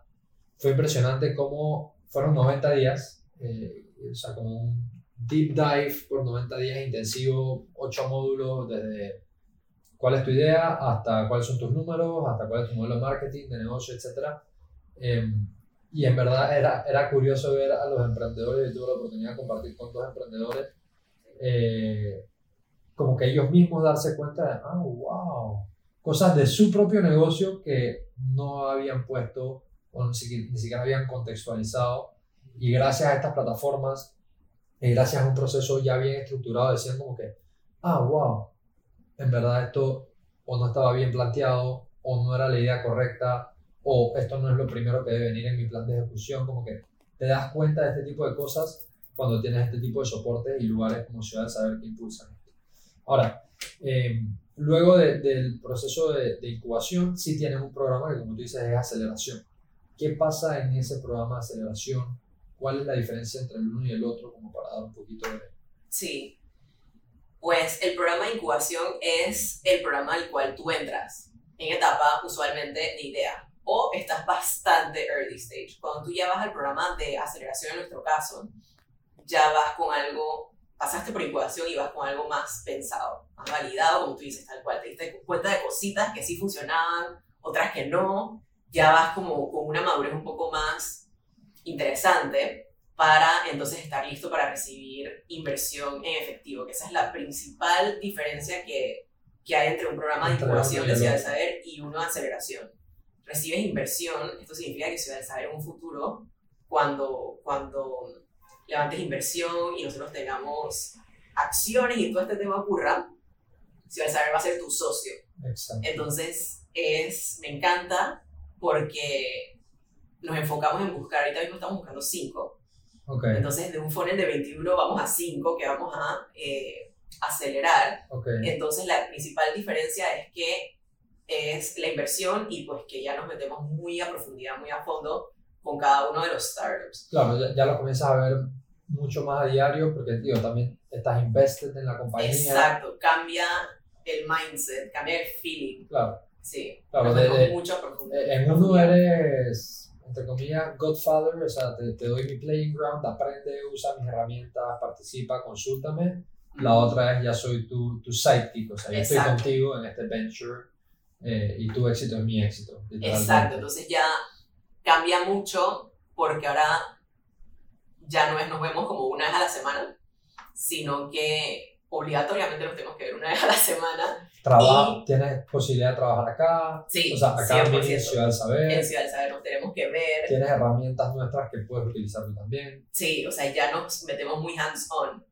fue impresionante cómo fueron 90 días, eh, o sea, como un deep dive por 90 días intensivo, 8 módulos desde cuál es tu idea hasta cuáles son tus números, hasta cuál es tu modelo de marketing, de negocio, etc. Em, y en verdad era, era curioso ver a los emprendedores, yo tuve la oportunidad de compartir con dos emprendedores, eh, como que ellos mismos darse cuenta de, ah, wow, cosas de su propio negocio que no habían puesto o ni siquiera, habían contextualizado. Y gracias a estas plataformas, y gracias a un proceso ya bien estructurado, decían como que, ah, wow, en verdad esto o no estaba bien planteado, o no era la idea correcta, o esto no es lo primero que debe venir en mi plan de ejecución, como que te das cuenta de este tipo de cosas cuando tienes este tipo de soporte y lugares como Ciudad de Saber que impulsan esto. Ahora, eh, luego del proceso de, de, incubación, sí tienes un programa que, como tú dices, es aceleración. ¿Qué pasa en ese programa de aceleración? ¿Cuál es la diferencia entre el uno y el otro? Como para dar un poquito de... Sí. Pues el programa de incubación es el programa al cual tú entras en etapa usualmente de idea o estás bastante early stage. Cuando tú ya vas al programa de aceleración en nuestro caso, ya vas con algo, pasaste por incubación y vas con algo más pensado, más validado, como tú dices, tal cual. Te diste cuenta de cositas que sí funcionaban, otras que no, ya vas como con una madurez un poco más interesante para entonces estar listo para recibir inversión en efectivo, que esa es la principal diferencia que, que hay entre un programa de incubación de Ciudad del. Saber y uno de aceleración. Recibes inversión, esto significa que Ciudad del Saber en un futuro, cuando, cuando levantes inversión y nosotros tengamos acciones y todo este tema ocurra, Ciudad del Saber va a ser tu socio. Exacto. Entonces, es, me encanta porque nos enfocamos en buscar, ahorita mismo estamos buscando cinco. Ok, Entonces, de un funnel de 21 vamos a 5 que vamos a eh, acelerar. ok. Entonces, la principal diferencia es que es la inversión y pues que ya nos metemos muy a profundidad, muy a fondo con cada uno de los startups. Claro, ya, ya lo comienzas a ver mucho más a diario porque, tío, también estás invested en la compañía. Exacto, cambia el mindset, cambia el feeling. Claro, Sí, claro. nos de- metemos de- mucho a profundidad. Eh, En uno eres, entre comillas, Godfather, o sea, te, te doy mi playing ground, aprende, usa mis herramientas, participa, consúltame. La otra es ya soy tu, tu sidekick, o sea, yo estoy contigo en este venture eh, y tu éxito es mi éxito. Exacto, entonces ya cambia mucho porque ahora ya no es nos vemos como una vez a la semana, sino que obligatoriamente nos tenemos que ver una vez a la semana. Traba- Tienes posibilidad de trabajar acá, Sí, o sea, acá en 100%. Ciudad del Saber. En Ciudad del Saber nos tenemos que ver. Tienes herramientas nuestras que puedes utilizar tú también. Sí, o sea, ya nos metemos muy hands-on.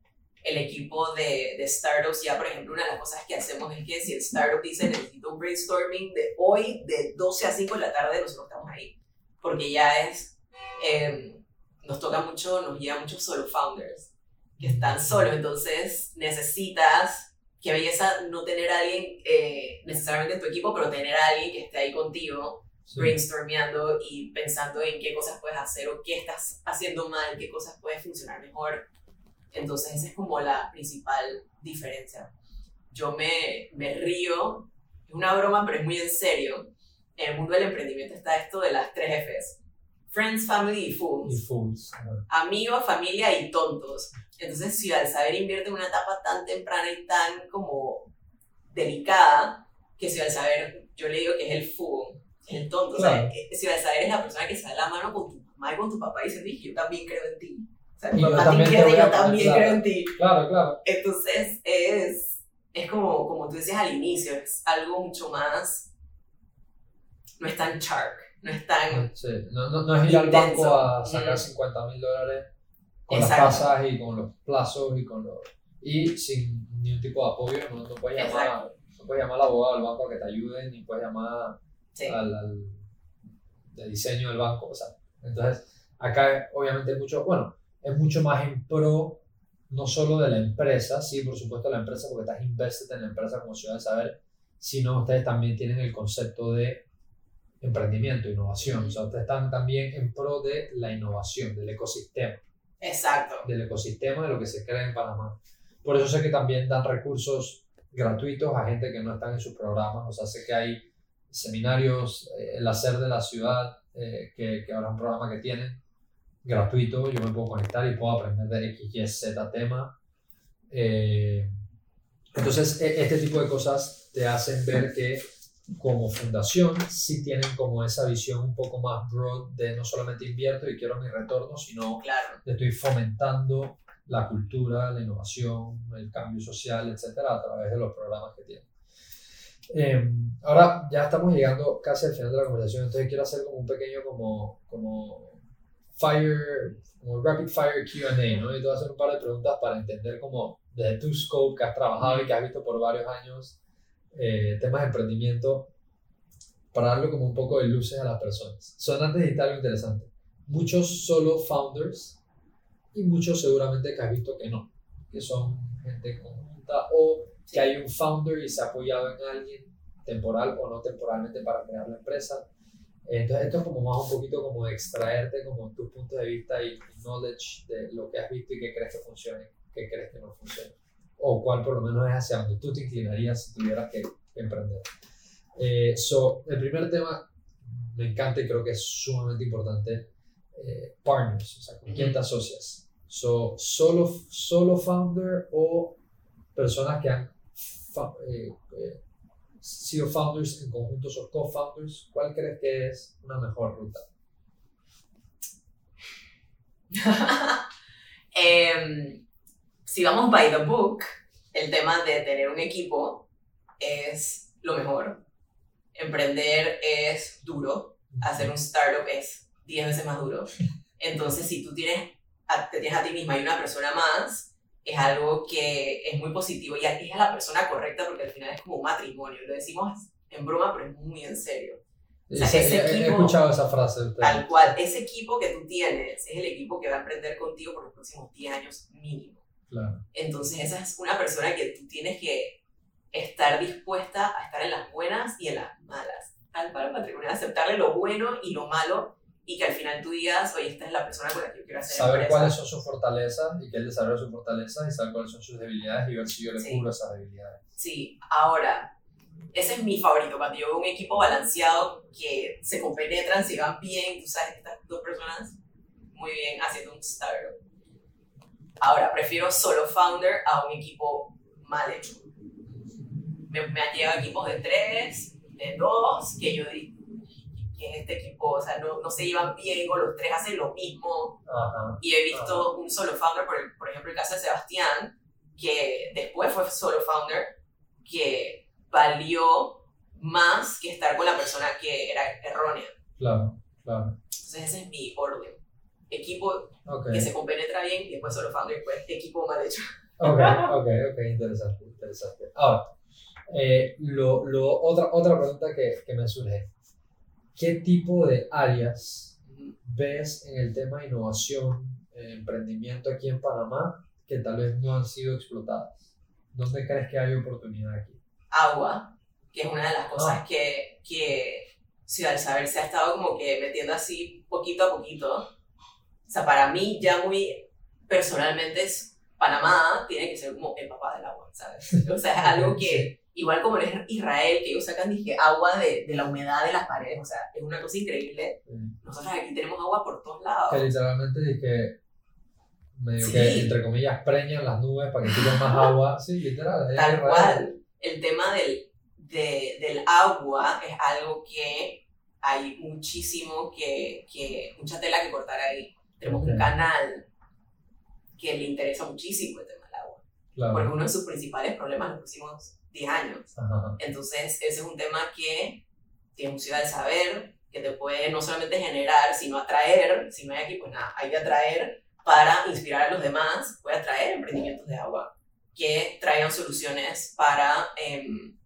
El equipo de, de startups, ya por ejemplo, una de las cosas que hacemos es que si el startup dice necesito un brainstorming de hoy, de 12 a 5 de la tarde, nosotros estamos ahí. Porque ya es, eh, nos toca mucho, nos lleva muchos solo founders que están solos, entonces necesitas, qué belleza no tener a alguien eh, necesariamente en tu equipo, pero tener a alguien que esté ahí contigo Sí. brainstormeando y pensando en qué cosas puedes hacer o qué estás haciendo mal, qué cosas puedes funcionar mejor. Entonces esa es como la principal diferencia. Yo me, me río, es una broma, pero es muy en serio. En el mundo del emprendimiento está esto de las tres Fs. Friends, Family y Y Fools. Amigos, familia y tontos. Entonces del Saber invierte en una etapa tan temprana y tan como delicada que del Saber, yo le digo que es el fool, es el tonto. O sea, Claro. que Ciudad del Saber es la persona que se da la mano con tu mamá y con tu papá y dice, "Dije, yo también creo en ti. O sea, mi papá también yo también claro. creo en ti. Claro, claro. Entonces es, es como, como tú decías al inicio, es algo mucho más, no es tan shark, no es tan... Sí, no, no, no es ir al Intenso. banco a sacar Mm. 50 mil dólares con Exacto. las tasas y con los plazos y con los y sin ningún tipo de apoyo no, no puedes llamar Exacto. no puedes llamar al abogado del banco a que te ayude ni puedes llamar Sí. al, al diseño del banco o sea entonces acá obviamente es mucho bueno es mucho más en pro no solo de la empresa sí por supuesto la empresa porque estás invested en la empresa como ciudad de saber sino ustedes también tienen el concepto de emprendimiento, innovación. O sea, ustedes están también en pro de la innovación, del ecosistema, Exacto. del ecosistema de lo que se crea en Panamá. Por eso sé que también dan recursos gratuitos a gente que no están en sus programas. O sea, sé que hay seminarios, eh, el hacer de la ciudad, eh, que, que ahora es un programa que tienen, gratuito. Yo me puedo conectar y puedo aprender de X, Y, Z tema. Eh, entonces, e- este tipo de cosas te hacen ver que como fundación sí tienen como esa visión un poco más broad de no solamente invierto y quiero mi retorno, sino Claro. estoy fomentando la cultura, la innovación, el cambio social, etcétera, a través de los programas que tienen. Eh, ahora ya estamos llegando casi al final de la conversación, entonces quiero hacer como un pequeño como, como fire, como rapid fire Q&A, ¿no? Y te voy a hacer un par de preguntas para entender como desde tu scope que has trabajado y que has visto por varios años eh, temas de emprendimiento para darle como un poco de luces a las personas. Son antes de algo interesante. Muchos solo founders y muchos seguramente que has visto que no, que son gente conjunta o que hay un founder y se ha apoyado en alguien temporal o no temporalmente para crear la empresa. Entonces esto es como más un poquito como de extraerte como tus puntos de vista y knowledge de lo que has visto y qué crees que funcione, qué crees que no funcione. O cuál por lo menos es hacia donde tú te inclinarías si tuvieras que, que emprender. Eh, so, el primer tema me encanta y creo que es sumamente importante. eh, partners, o sea, con quién te asocias. So, solo, solo founder o personas que han eh, eh, sido founders en conjuntos o co-founders, ¿cuál crees que es una mejor ruta? Em, si vamos by the book, el tema de tener un equipo es lo mejor. Emprender es duro. Hacer un startup es 10 veces más duro. Entonces, si tú tienes a, te tienes a ti misma y una persona más, es algo que es muy positivo y es a la persona correcta porque al final es como un matrimonio. Lo decimos en broma, pero es muy en serio. O sea, ese equipo, he escuchado esa frase. Tal cual, ese equipo que tú tienes es el equipo que va a emprender contigo por los próximos 10 años mínimo. Claro. Entonces esa es una persona que tú tienes que estar dispuesta a estar en las buenas y en las malas. Tal cual, patrimonio, aceptarle lo bueno y lo malo y que al final tú digas, oye, esta es la persona con la que yo quiero hacer Saber cuáles son sus fortalezas y que él desarrolle sus fortalezas y saber cuáles son sus debilidades y ver si yo le cubro esas debilidades. Sí, ahora, ese es mi favorito, cuando yo veo un equipo balanceado que se compenetran, se van bien, tú sabes, estas dos personas muy bien haciendo un startup. Ahora, prefiero solo founder a un equipo mal hecho. Me, me han llegado equipos de tres, de dos, que yo digo, que es este equipo, o sea, no, no se llevan bien o los tres hacen lo mismo. y he visto un solo founder, por, por ejemplo, el caso de Sebastián, que después fue solo founder, que valió más que estar con la persona que era errónea. Claro, claro. Entonces ese es mi orden. Equipo que se compenetra bien y después solo founder después equipo mal hecho. Ok, ok, ok, interesante, interesante. Ahora, eh, lo, lo, otra, otra pregunta que, que me surge ¿Qué tipo de áreas ves en el tema de innovación, eh, emprendimiento aquí en Panamá que tal vez no han sido explotadas? ¿Dónde crees que hay oportunidad aquí? Agua, que es una de las cosas ah. que, que Ciudad del Saber se ha estado como que metiendo así poquito a poquito. O sea, para mí ya muy personalmente es Panamá tiene que ser como el papá del agua, ¿sabes? O sea, es algo que igual como es Israel, que ellos sacan dije, agua de, de, la humedad de las paredes, o sea, es una cosa increíble. Nosotros aquí tenemos agua por todos lados. Que literalmente dije, medio que, entre comillas, preñan las nubes para que tiren más agua. Sí, literal. Tal cual. El tema del, de, del agua es algo que hay muchísimo que, que mucha tela que cortar ahí. Tenemos un canal que le interesa muchísimo el tema del agua. Claro. Porque uno de sus principales problemas los próximos 10 años. Entonces, ese es un tema que tiene un ciudad del saber, que te puede no solamente generar, sino atraer. Si no hay aquí, pues nada, hay que atraer para inspirar a los demás, puede atraer emprendimientos de agua que traigan soluciones para em,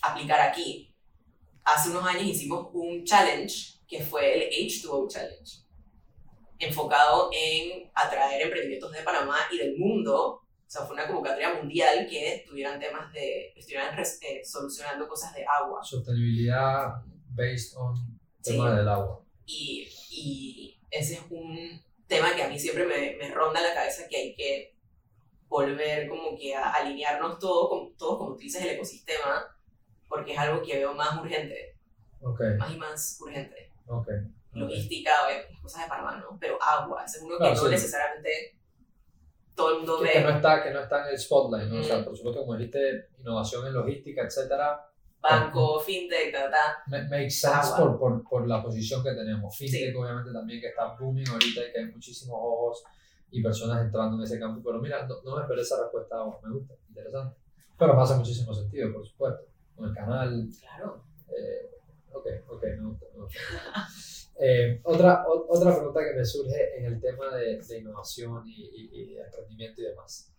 aplicar aquí. Hace unos años hicimos un challenge que fue el H2O Challenge, enfocado en atraer emprendimientos de Panamá y del mundo o sea, fue una convocatoria mundial que tuvieran temas de, estuvieran eh, solucionando cosas de agua. Sostenibilidad based on tema del agua. Y, y, ese es un tema que a mí siempre me, me, ronda la cabeza que hay que volver como que a alinearnos todos, con, todos como tú dices, el ecosistema, porque es algo que veo más urgente. Okay. Más y más urgente. Okay. Logística, cosas de Panamá, ¿no? Pero agua, es uno que no necesariamente todo el mundo que, ve. Que no, está, que no está en el spotlight, ¿no? O sea, por supuesto, como dijiste, innovación en logística, etcétera. Banco, fintech, ta, Makes sense por, por, por, la posición que tenemos. Fintech, obviamente, también que está booming ahorita y que hay muchísimos ojos y personas entrando en ese campo. Pero mira, no, me esperé esa respuesta me gusta, interesante. Pero hace muchísimo sentido, por supuesto. Con el canal. Claro. Eh, ok, ok, me gusta. Me gusta. Eh, otra, otra pregunta que me surge en el tema de, de innovación y, y, emprendimiento y demás.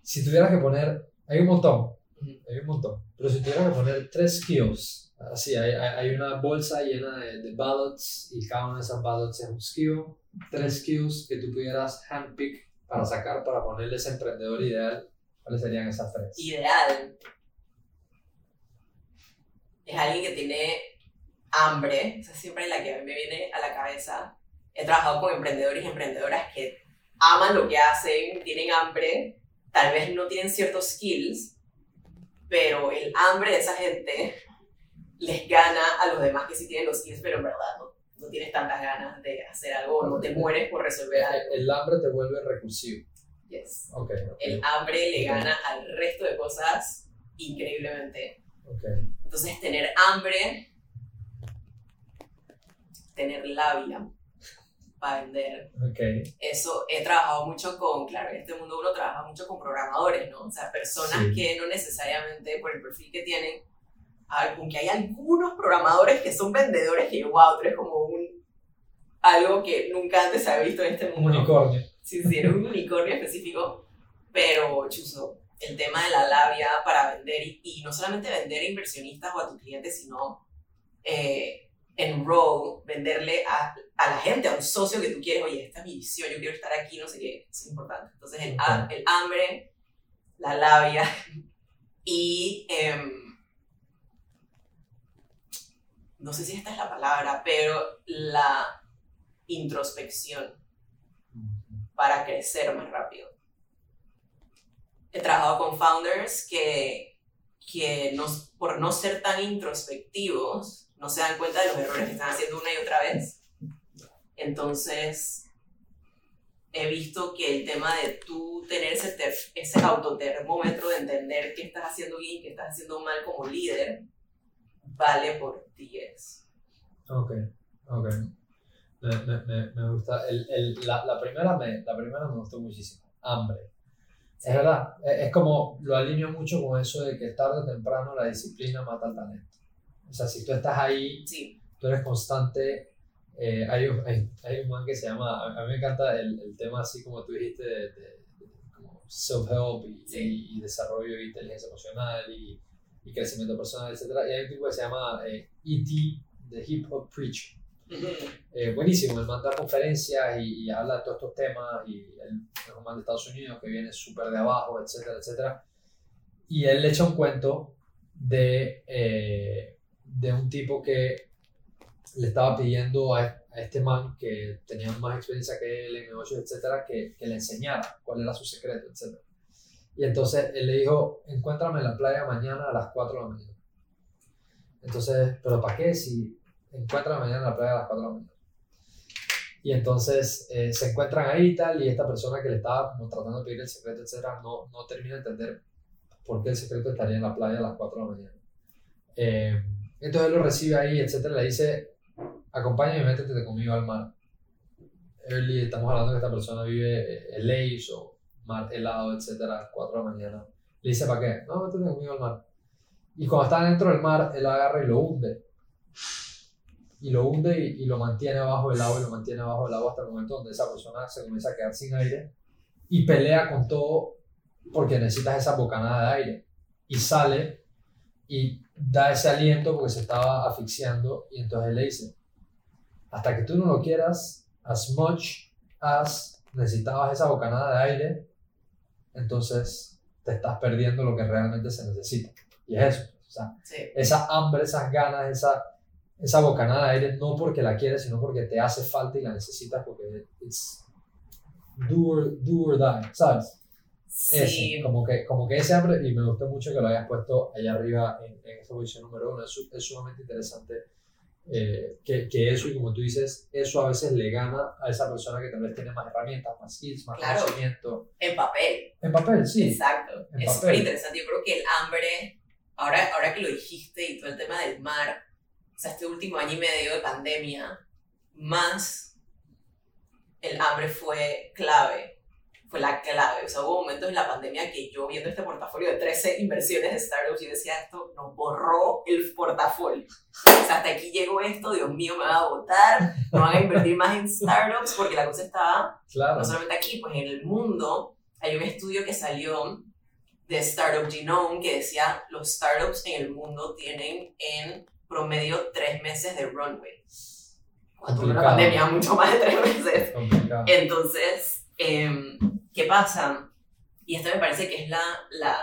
Si tuvieras que poner, hay un montón, hay un montón, pero si tuvieras que poner tres skills, así, hay, hay una bolsa llena de, de ballots y cada una de esas ballots es un skill, tres skills que tú pudieras handpick para sacar, para ponerle ese emprendedor ideal, ¿cuáles serían esas tres? Ideal. Es alguien que tiene hambre, esa siempre es la que a mí me viene a la cabeza. He trabajado con emprendedores y emprendedoras que aman lo que hacen, tienen hambre, tal vez no tienen ciertos skills, pero el hambre de esa gente les gana a los demás que sí tienen los skills, pero en verdad no, no tienes tantas ganas de hacer algo, no te mueres por resolver algo. El hambre te vuelve recursivo. Yes. Okay, El hambre le gana al resto de cosas increíblemente. Okay. Entonces, tener hambre tener labia para vender. Okay. Eso he trabajado mucho con, claro, en este mundo uno trabaja mucho con programadores, ¿no? O sea, personas que no necesariamente por el perfil que tienen, aunque hay algunos programadores que son vendedores que, wow, tú eres como un, algo que nunca antes se había visto en este mundo. Un unicornio. Sí, sí, eres un unicornio específico, pero chuzo, el tema de la labia para vender y, no solamente vender a inversionistas o a tus clientes, sino eh, enroll, venderle a, a, la gente, a un socio que tú quieres, oye, esta es mi visión, yo quiero estar aquí, no sé qué, es importante. Entonces, el, el hambre, la labia y... Em, no sé si esta es la palabra, pero la introspección para crecer más rápido he trabajado con founders que, que no, por no ser tan introspectivos no se dan cuenta de los errores que están haciendo una y otra vez. Entonces, he visto que el tema de tú tener ese, ese autotermómetro de entender qué estás haciendo bien y qué estás haciendo mal como líder, vale por 10. Ok, ok. Me, me, me gusta. El, el, la, la, primera me, la primera me gustó muchísimo. Hambre. Es verdad, es como lo alineo mucho con eso de que tarde o temprano la disciplina mata al talento. O sea, si tú estás ahí, sí. tú eres constante. Eh, hay, un, hay, hay, un man que se llama, a mí me encanta el, el tema así como tú dijiste, de, de, self-help y, y, desarrollo de inteligencia emocional y, y, crecimiento personal, etc. Y hay un tipo que se llama E.T. Eh, e The Hip Hop Preacher eh, buenísimo, él manda conferencias y, habla de todos estos temas y él es un man de Estados Unidos que viene súper de abajo, etcétera, etcétera. Y él le echa un cuento de, eh, de un tipo que le estaba pidiendo a, este man que tenía más experiencia que él en negocios, etcétera, que, que, le enseñara cuál era su secreto, etcétera. Y entonces él le dijo, encuéntrame en la playa mañana a las 4 de la mañana. Entonces, ¿pero para qué? Si encuentran mañana en la playa a las 4 de la mañana. Y entonces eh, se encuentran ahí y tal, y esta persona que le estaba como tratando de pedir el secreto, etcétera, no, no termina de entender por qué el secreto estaría en la playa a las 4 de la mañana. Eh, entonces él lo recibe ahí, etcétera, le dice, acompáñame y métete conmigo al mar. Early, estamos hablando que esta persona vive en ley o mar helado, etcétera, 4 de la mañana. Le dice, ¿para qué? No, métete conmigo al mar. Y cuando está dentro del mar, él agarra y lo hunde y lo hunde y, lo mantiene abajo del agua y lo mantiene abajo del agua hasta el momento donde esa persona se comienza a quedar sin aire y pelea con todo porque necesitas esa bocanada de aire y sale y da ese aliento porque se estaba asfixiando y entonces le dice hasta que tú no lo quieras as much as necesitabas esa bocanada de aire entonces te estás perdiendo lo que realmente se necesita y es eso o sea, esa hambre esas ganas esa esa bocanada de aire no porque la quieres, sino porque te hace falta y la necesitas porque es do or, do or die, ¿sabes? Sí. como, que, como que ese hambre, y me gustó mucho que lo hayas puesto allá arriba en, en esta posición número uno, es, es sumamente interesante eh, que, que, eso, y como tú dices, eso a veces le gana a esa persona que tal vez tiene más herramientas, más skills, más conocimiento. En papel. En papel, sí. Exacto. es súper interesante. Yo creo que el hambre, ahora, ahora que lo dijiste y todo el tema del mar, o sea, este último año y medio de pandemia, más el hambre fue clave, fue la clave. O sea, hubo momentos en la pandemia que yo viendo este portafolio de 13 inversiones de startups, yo decía, esto nos borró el portafolio. O sea, hasta aquí llegó esto, Dios mío, me va a votar, no van a invertir más en startups, porque la cosa estaba, claro. no solamente aquí, pues en el mundo. Hay un estudio que salió de Startup Genome que decía, los startups en el mundo tienen en promedio tres meses de runway. Cuando una pandemia, mucho más de tres meses. Entonces, eh, ¿qué pasa? Y esto me parece que es la, la,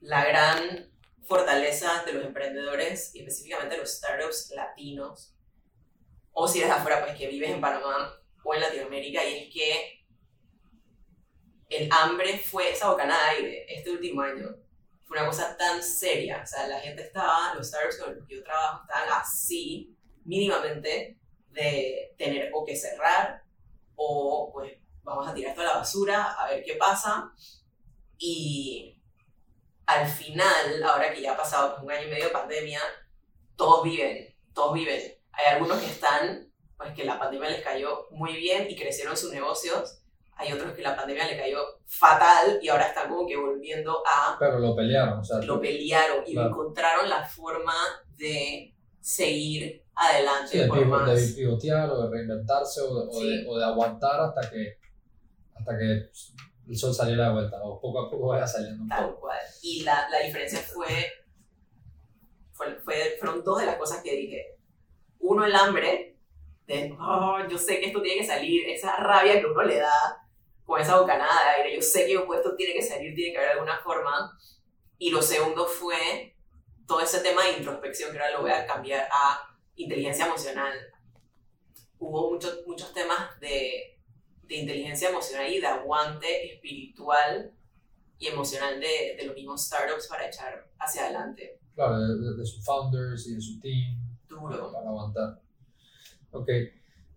la gran fortaleza de los emprendedores y específicamente los startups latinos, o si eres de afuera, pues que vives en Panamá o en Latinoamérica, y es que el hambre fue esa bocanada de aire este último año fue una cosa tan seria. O sea, la gente estaba, los startups con los que yo trabajo estaban así, mínimamente, de tener o que cerrar o pues vamos a tirar esto a la basura, a ver qué pasa. Y al final, ahora que ya ha pasado un año y medio de pandemia, todos viven, todos viven. Hay algunos que están pues que la pandemia les cayó muy bien y crecieron sus negocios. Hay otros que la pandemia le cayó fatal y ahora están como que volviendo a... Pero lo pelearon, o sea... Lo pelearon y Claro. encontraron la forma de seguir adelante. Sí, de, por más. de pivotear o de reinventarse o de, o de- Sí. o de aguantar hasta que, hasta que el sol saliera de vuelta o poco a poco vaya saliendo un poco. Tal cual. Y la, la diferencia fue, fue, fue- fueron dos de las cosas que dije. Uno, el hambre, de, "Oh, yo sé que esto tiene que salir, esa rabia que uno le da con esa bocanada de aire, yo sé que esto tiene que salir, tiene que haber alguna forma. Y lo segundo fue todo ese tema de introspección, que ahora lo voy a cambiar a inteligencia emocional. Hubo muchos, muchos temas de, de inteligencia emocional y de aguante espiritual y emocional de, de los mismos startups para echar hacia adelante. Claro, de, de- de sus founders y de su team Duro. para aguantar. Ok.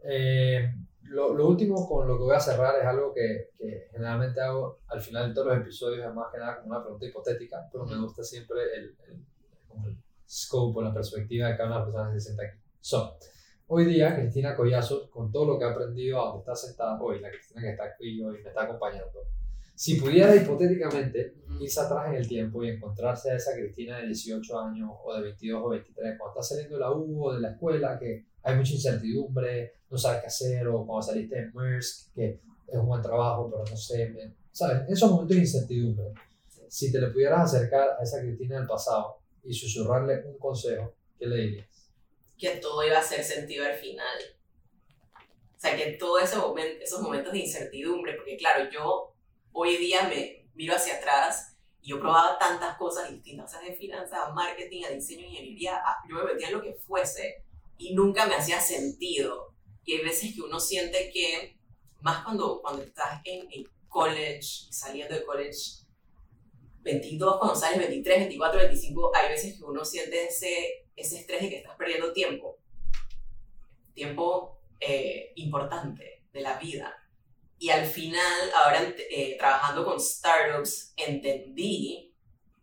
Eh, lo, lo último con lo que voy a cerrar es algo que, que generalmente hago al final de todos los episodios, es más que nada como una pregunta hipotética, pero me gusta siempre el, el, el scope o la perspectiva de cada una de las personas que se sienta aquí. So, hoy día, Cristina Collazos, con todo lo que ha aprendido a donde está sentada hoy, la Cristina que está aquí hoy me está acompañando, si pudiera hipotéticamente irse atrás en el tiempo y encontrarse a esa Cristina de 18 años o de 22 o 23, cuando estás saliendo de la U o de la escuela, que hay mucha incertidumbre, no sabes qué hacer, o cuando saliste de Maersk, que es un buen trabajo, pero no sé, me- ¿sabes? Esos momentos de incertidumbre, si te le pudieras acercar a esa Cristina del pasado y susurrarle un consejo, ¿qué le dirías? Que todo iba a hacer sentido al final. O sea, que todos ese momen- esos momentos de incertidumbre, porque claro, yo hoy día me miro hacia atrás y yo probaba tantas cosas distintas, o sea, de finanzas, a marketing, a diseño, ingeniería, a- yo me metía en lo que fuese y nunca me hacía sentido. Y hay veces que uno siente que, más cuando, cuando estás en, en college, saliendo de college, 22, cuando sales 23, 24, 25, hay veces que uno siente ese, ese estrés de que estás perdiendo tiempo. Tiempo eh, importante de la vida. Y al final, ahora eh, trabajando con startups, entendí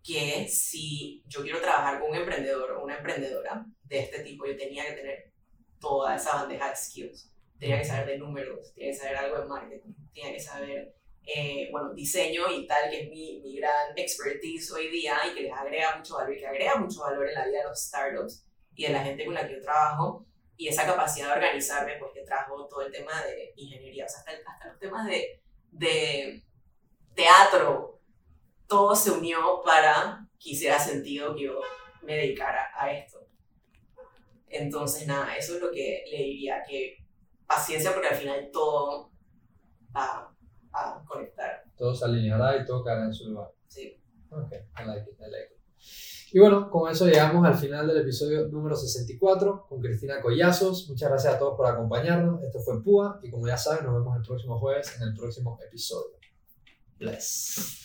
que si yo quiero trabajar con un emprendedor o una emprendedora de este tipo, yo tenía que tener toda esa bandeja de skills. Tenía que saber de números, tenía que saber algo de marketing, tenía que saber eh, bueno, diseño y tal, que es mi, mi gran expertise hoy día y que les agrega mucho valor y que agrega mucho valor en la vida de los startups y de la gente con la que yo trabajo y esa capacidad de organizarme, pues que trajo todo el tema de ingeniería, o sea, hasta, hasta los temas de, de teatro, todo se unió para que hiciera sentido que yo me dedicara a esto. Entonces, nada, eso es lo que le diría, que paciencia porque al final todo va a conectar. Todo se alineará y todo caerá en su lugar. Sí. Ok, I like it, I like it. Y bueno, con eso llegamos al final del episodio número 64 con Cristina Collazos. Muchas gracias a todos por acompañarnos. Esto fue Púa y como ya saben, nos vemos el próximo jueves en el próximo episodio. Bless.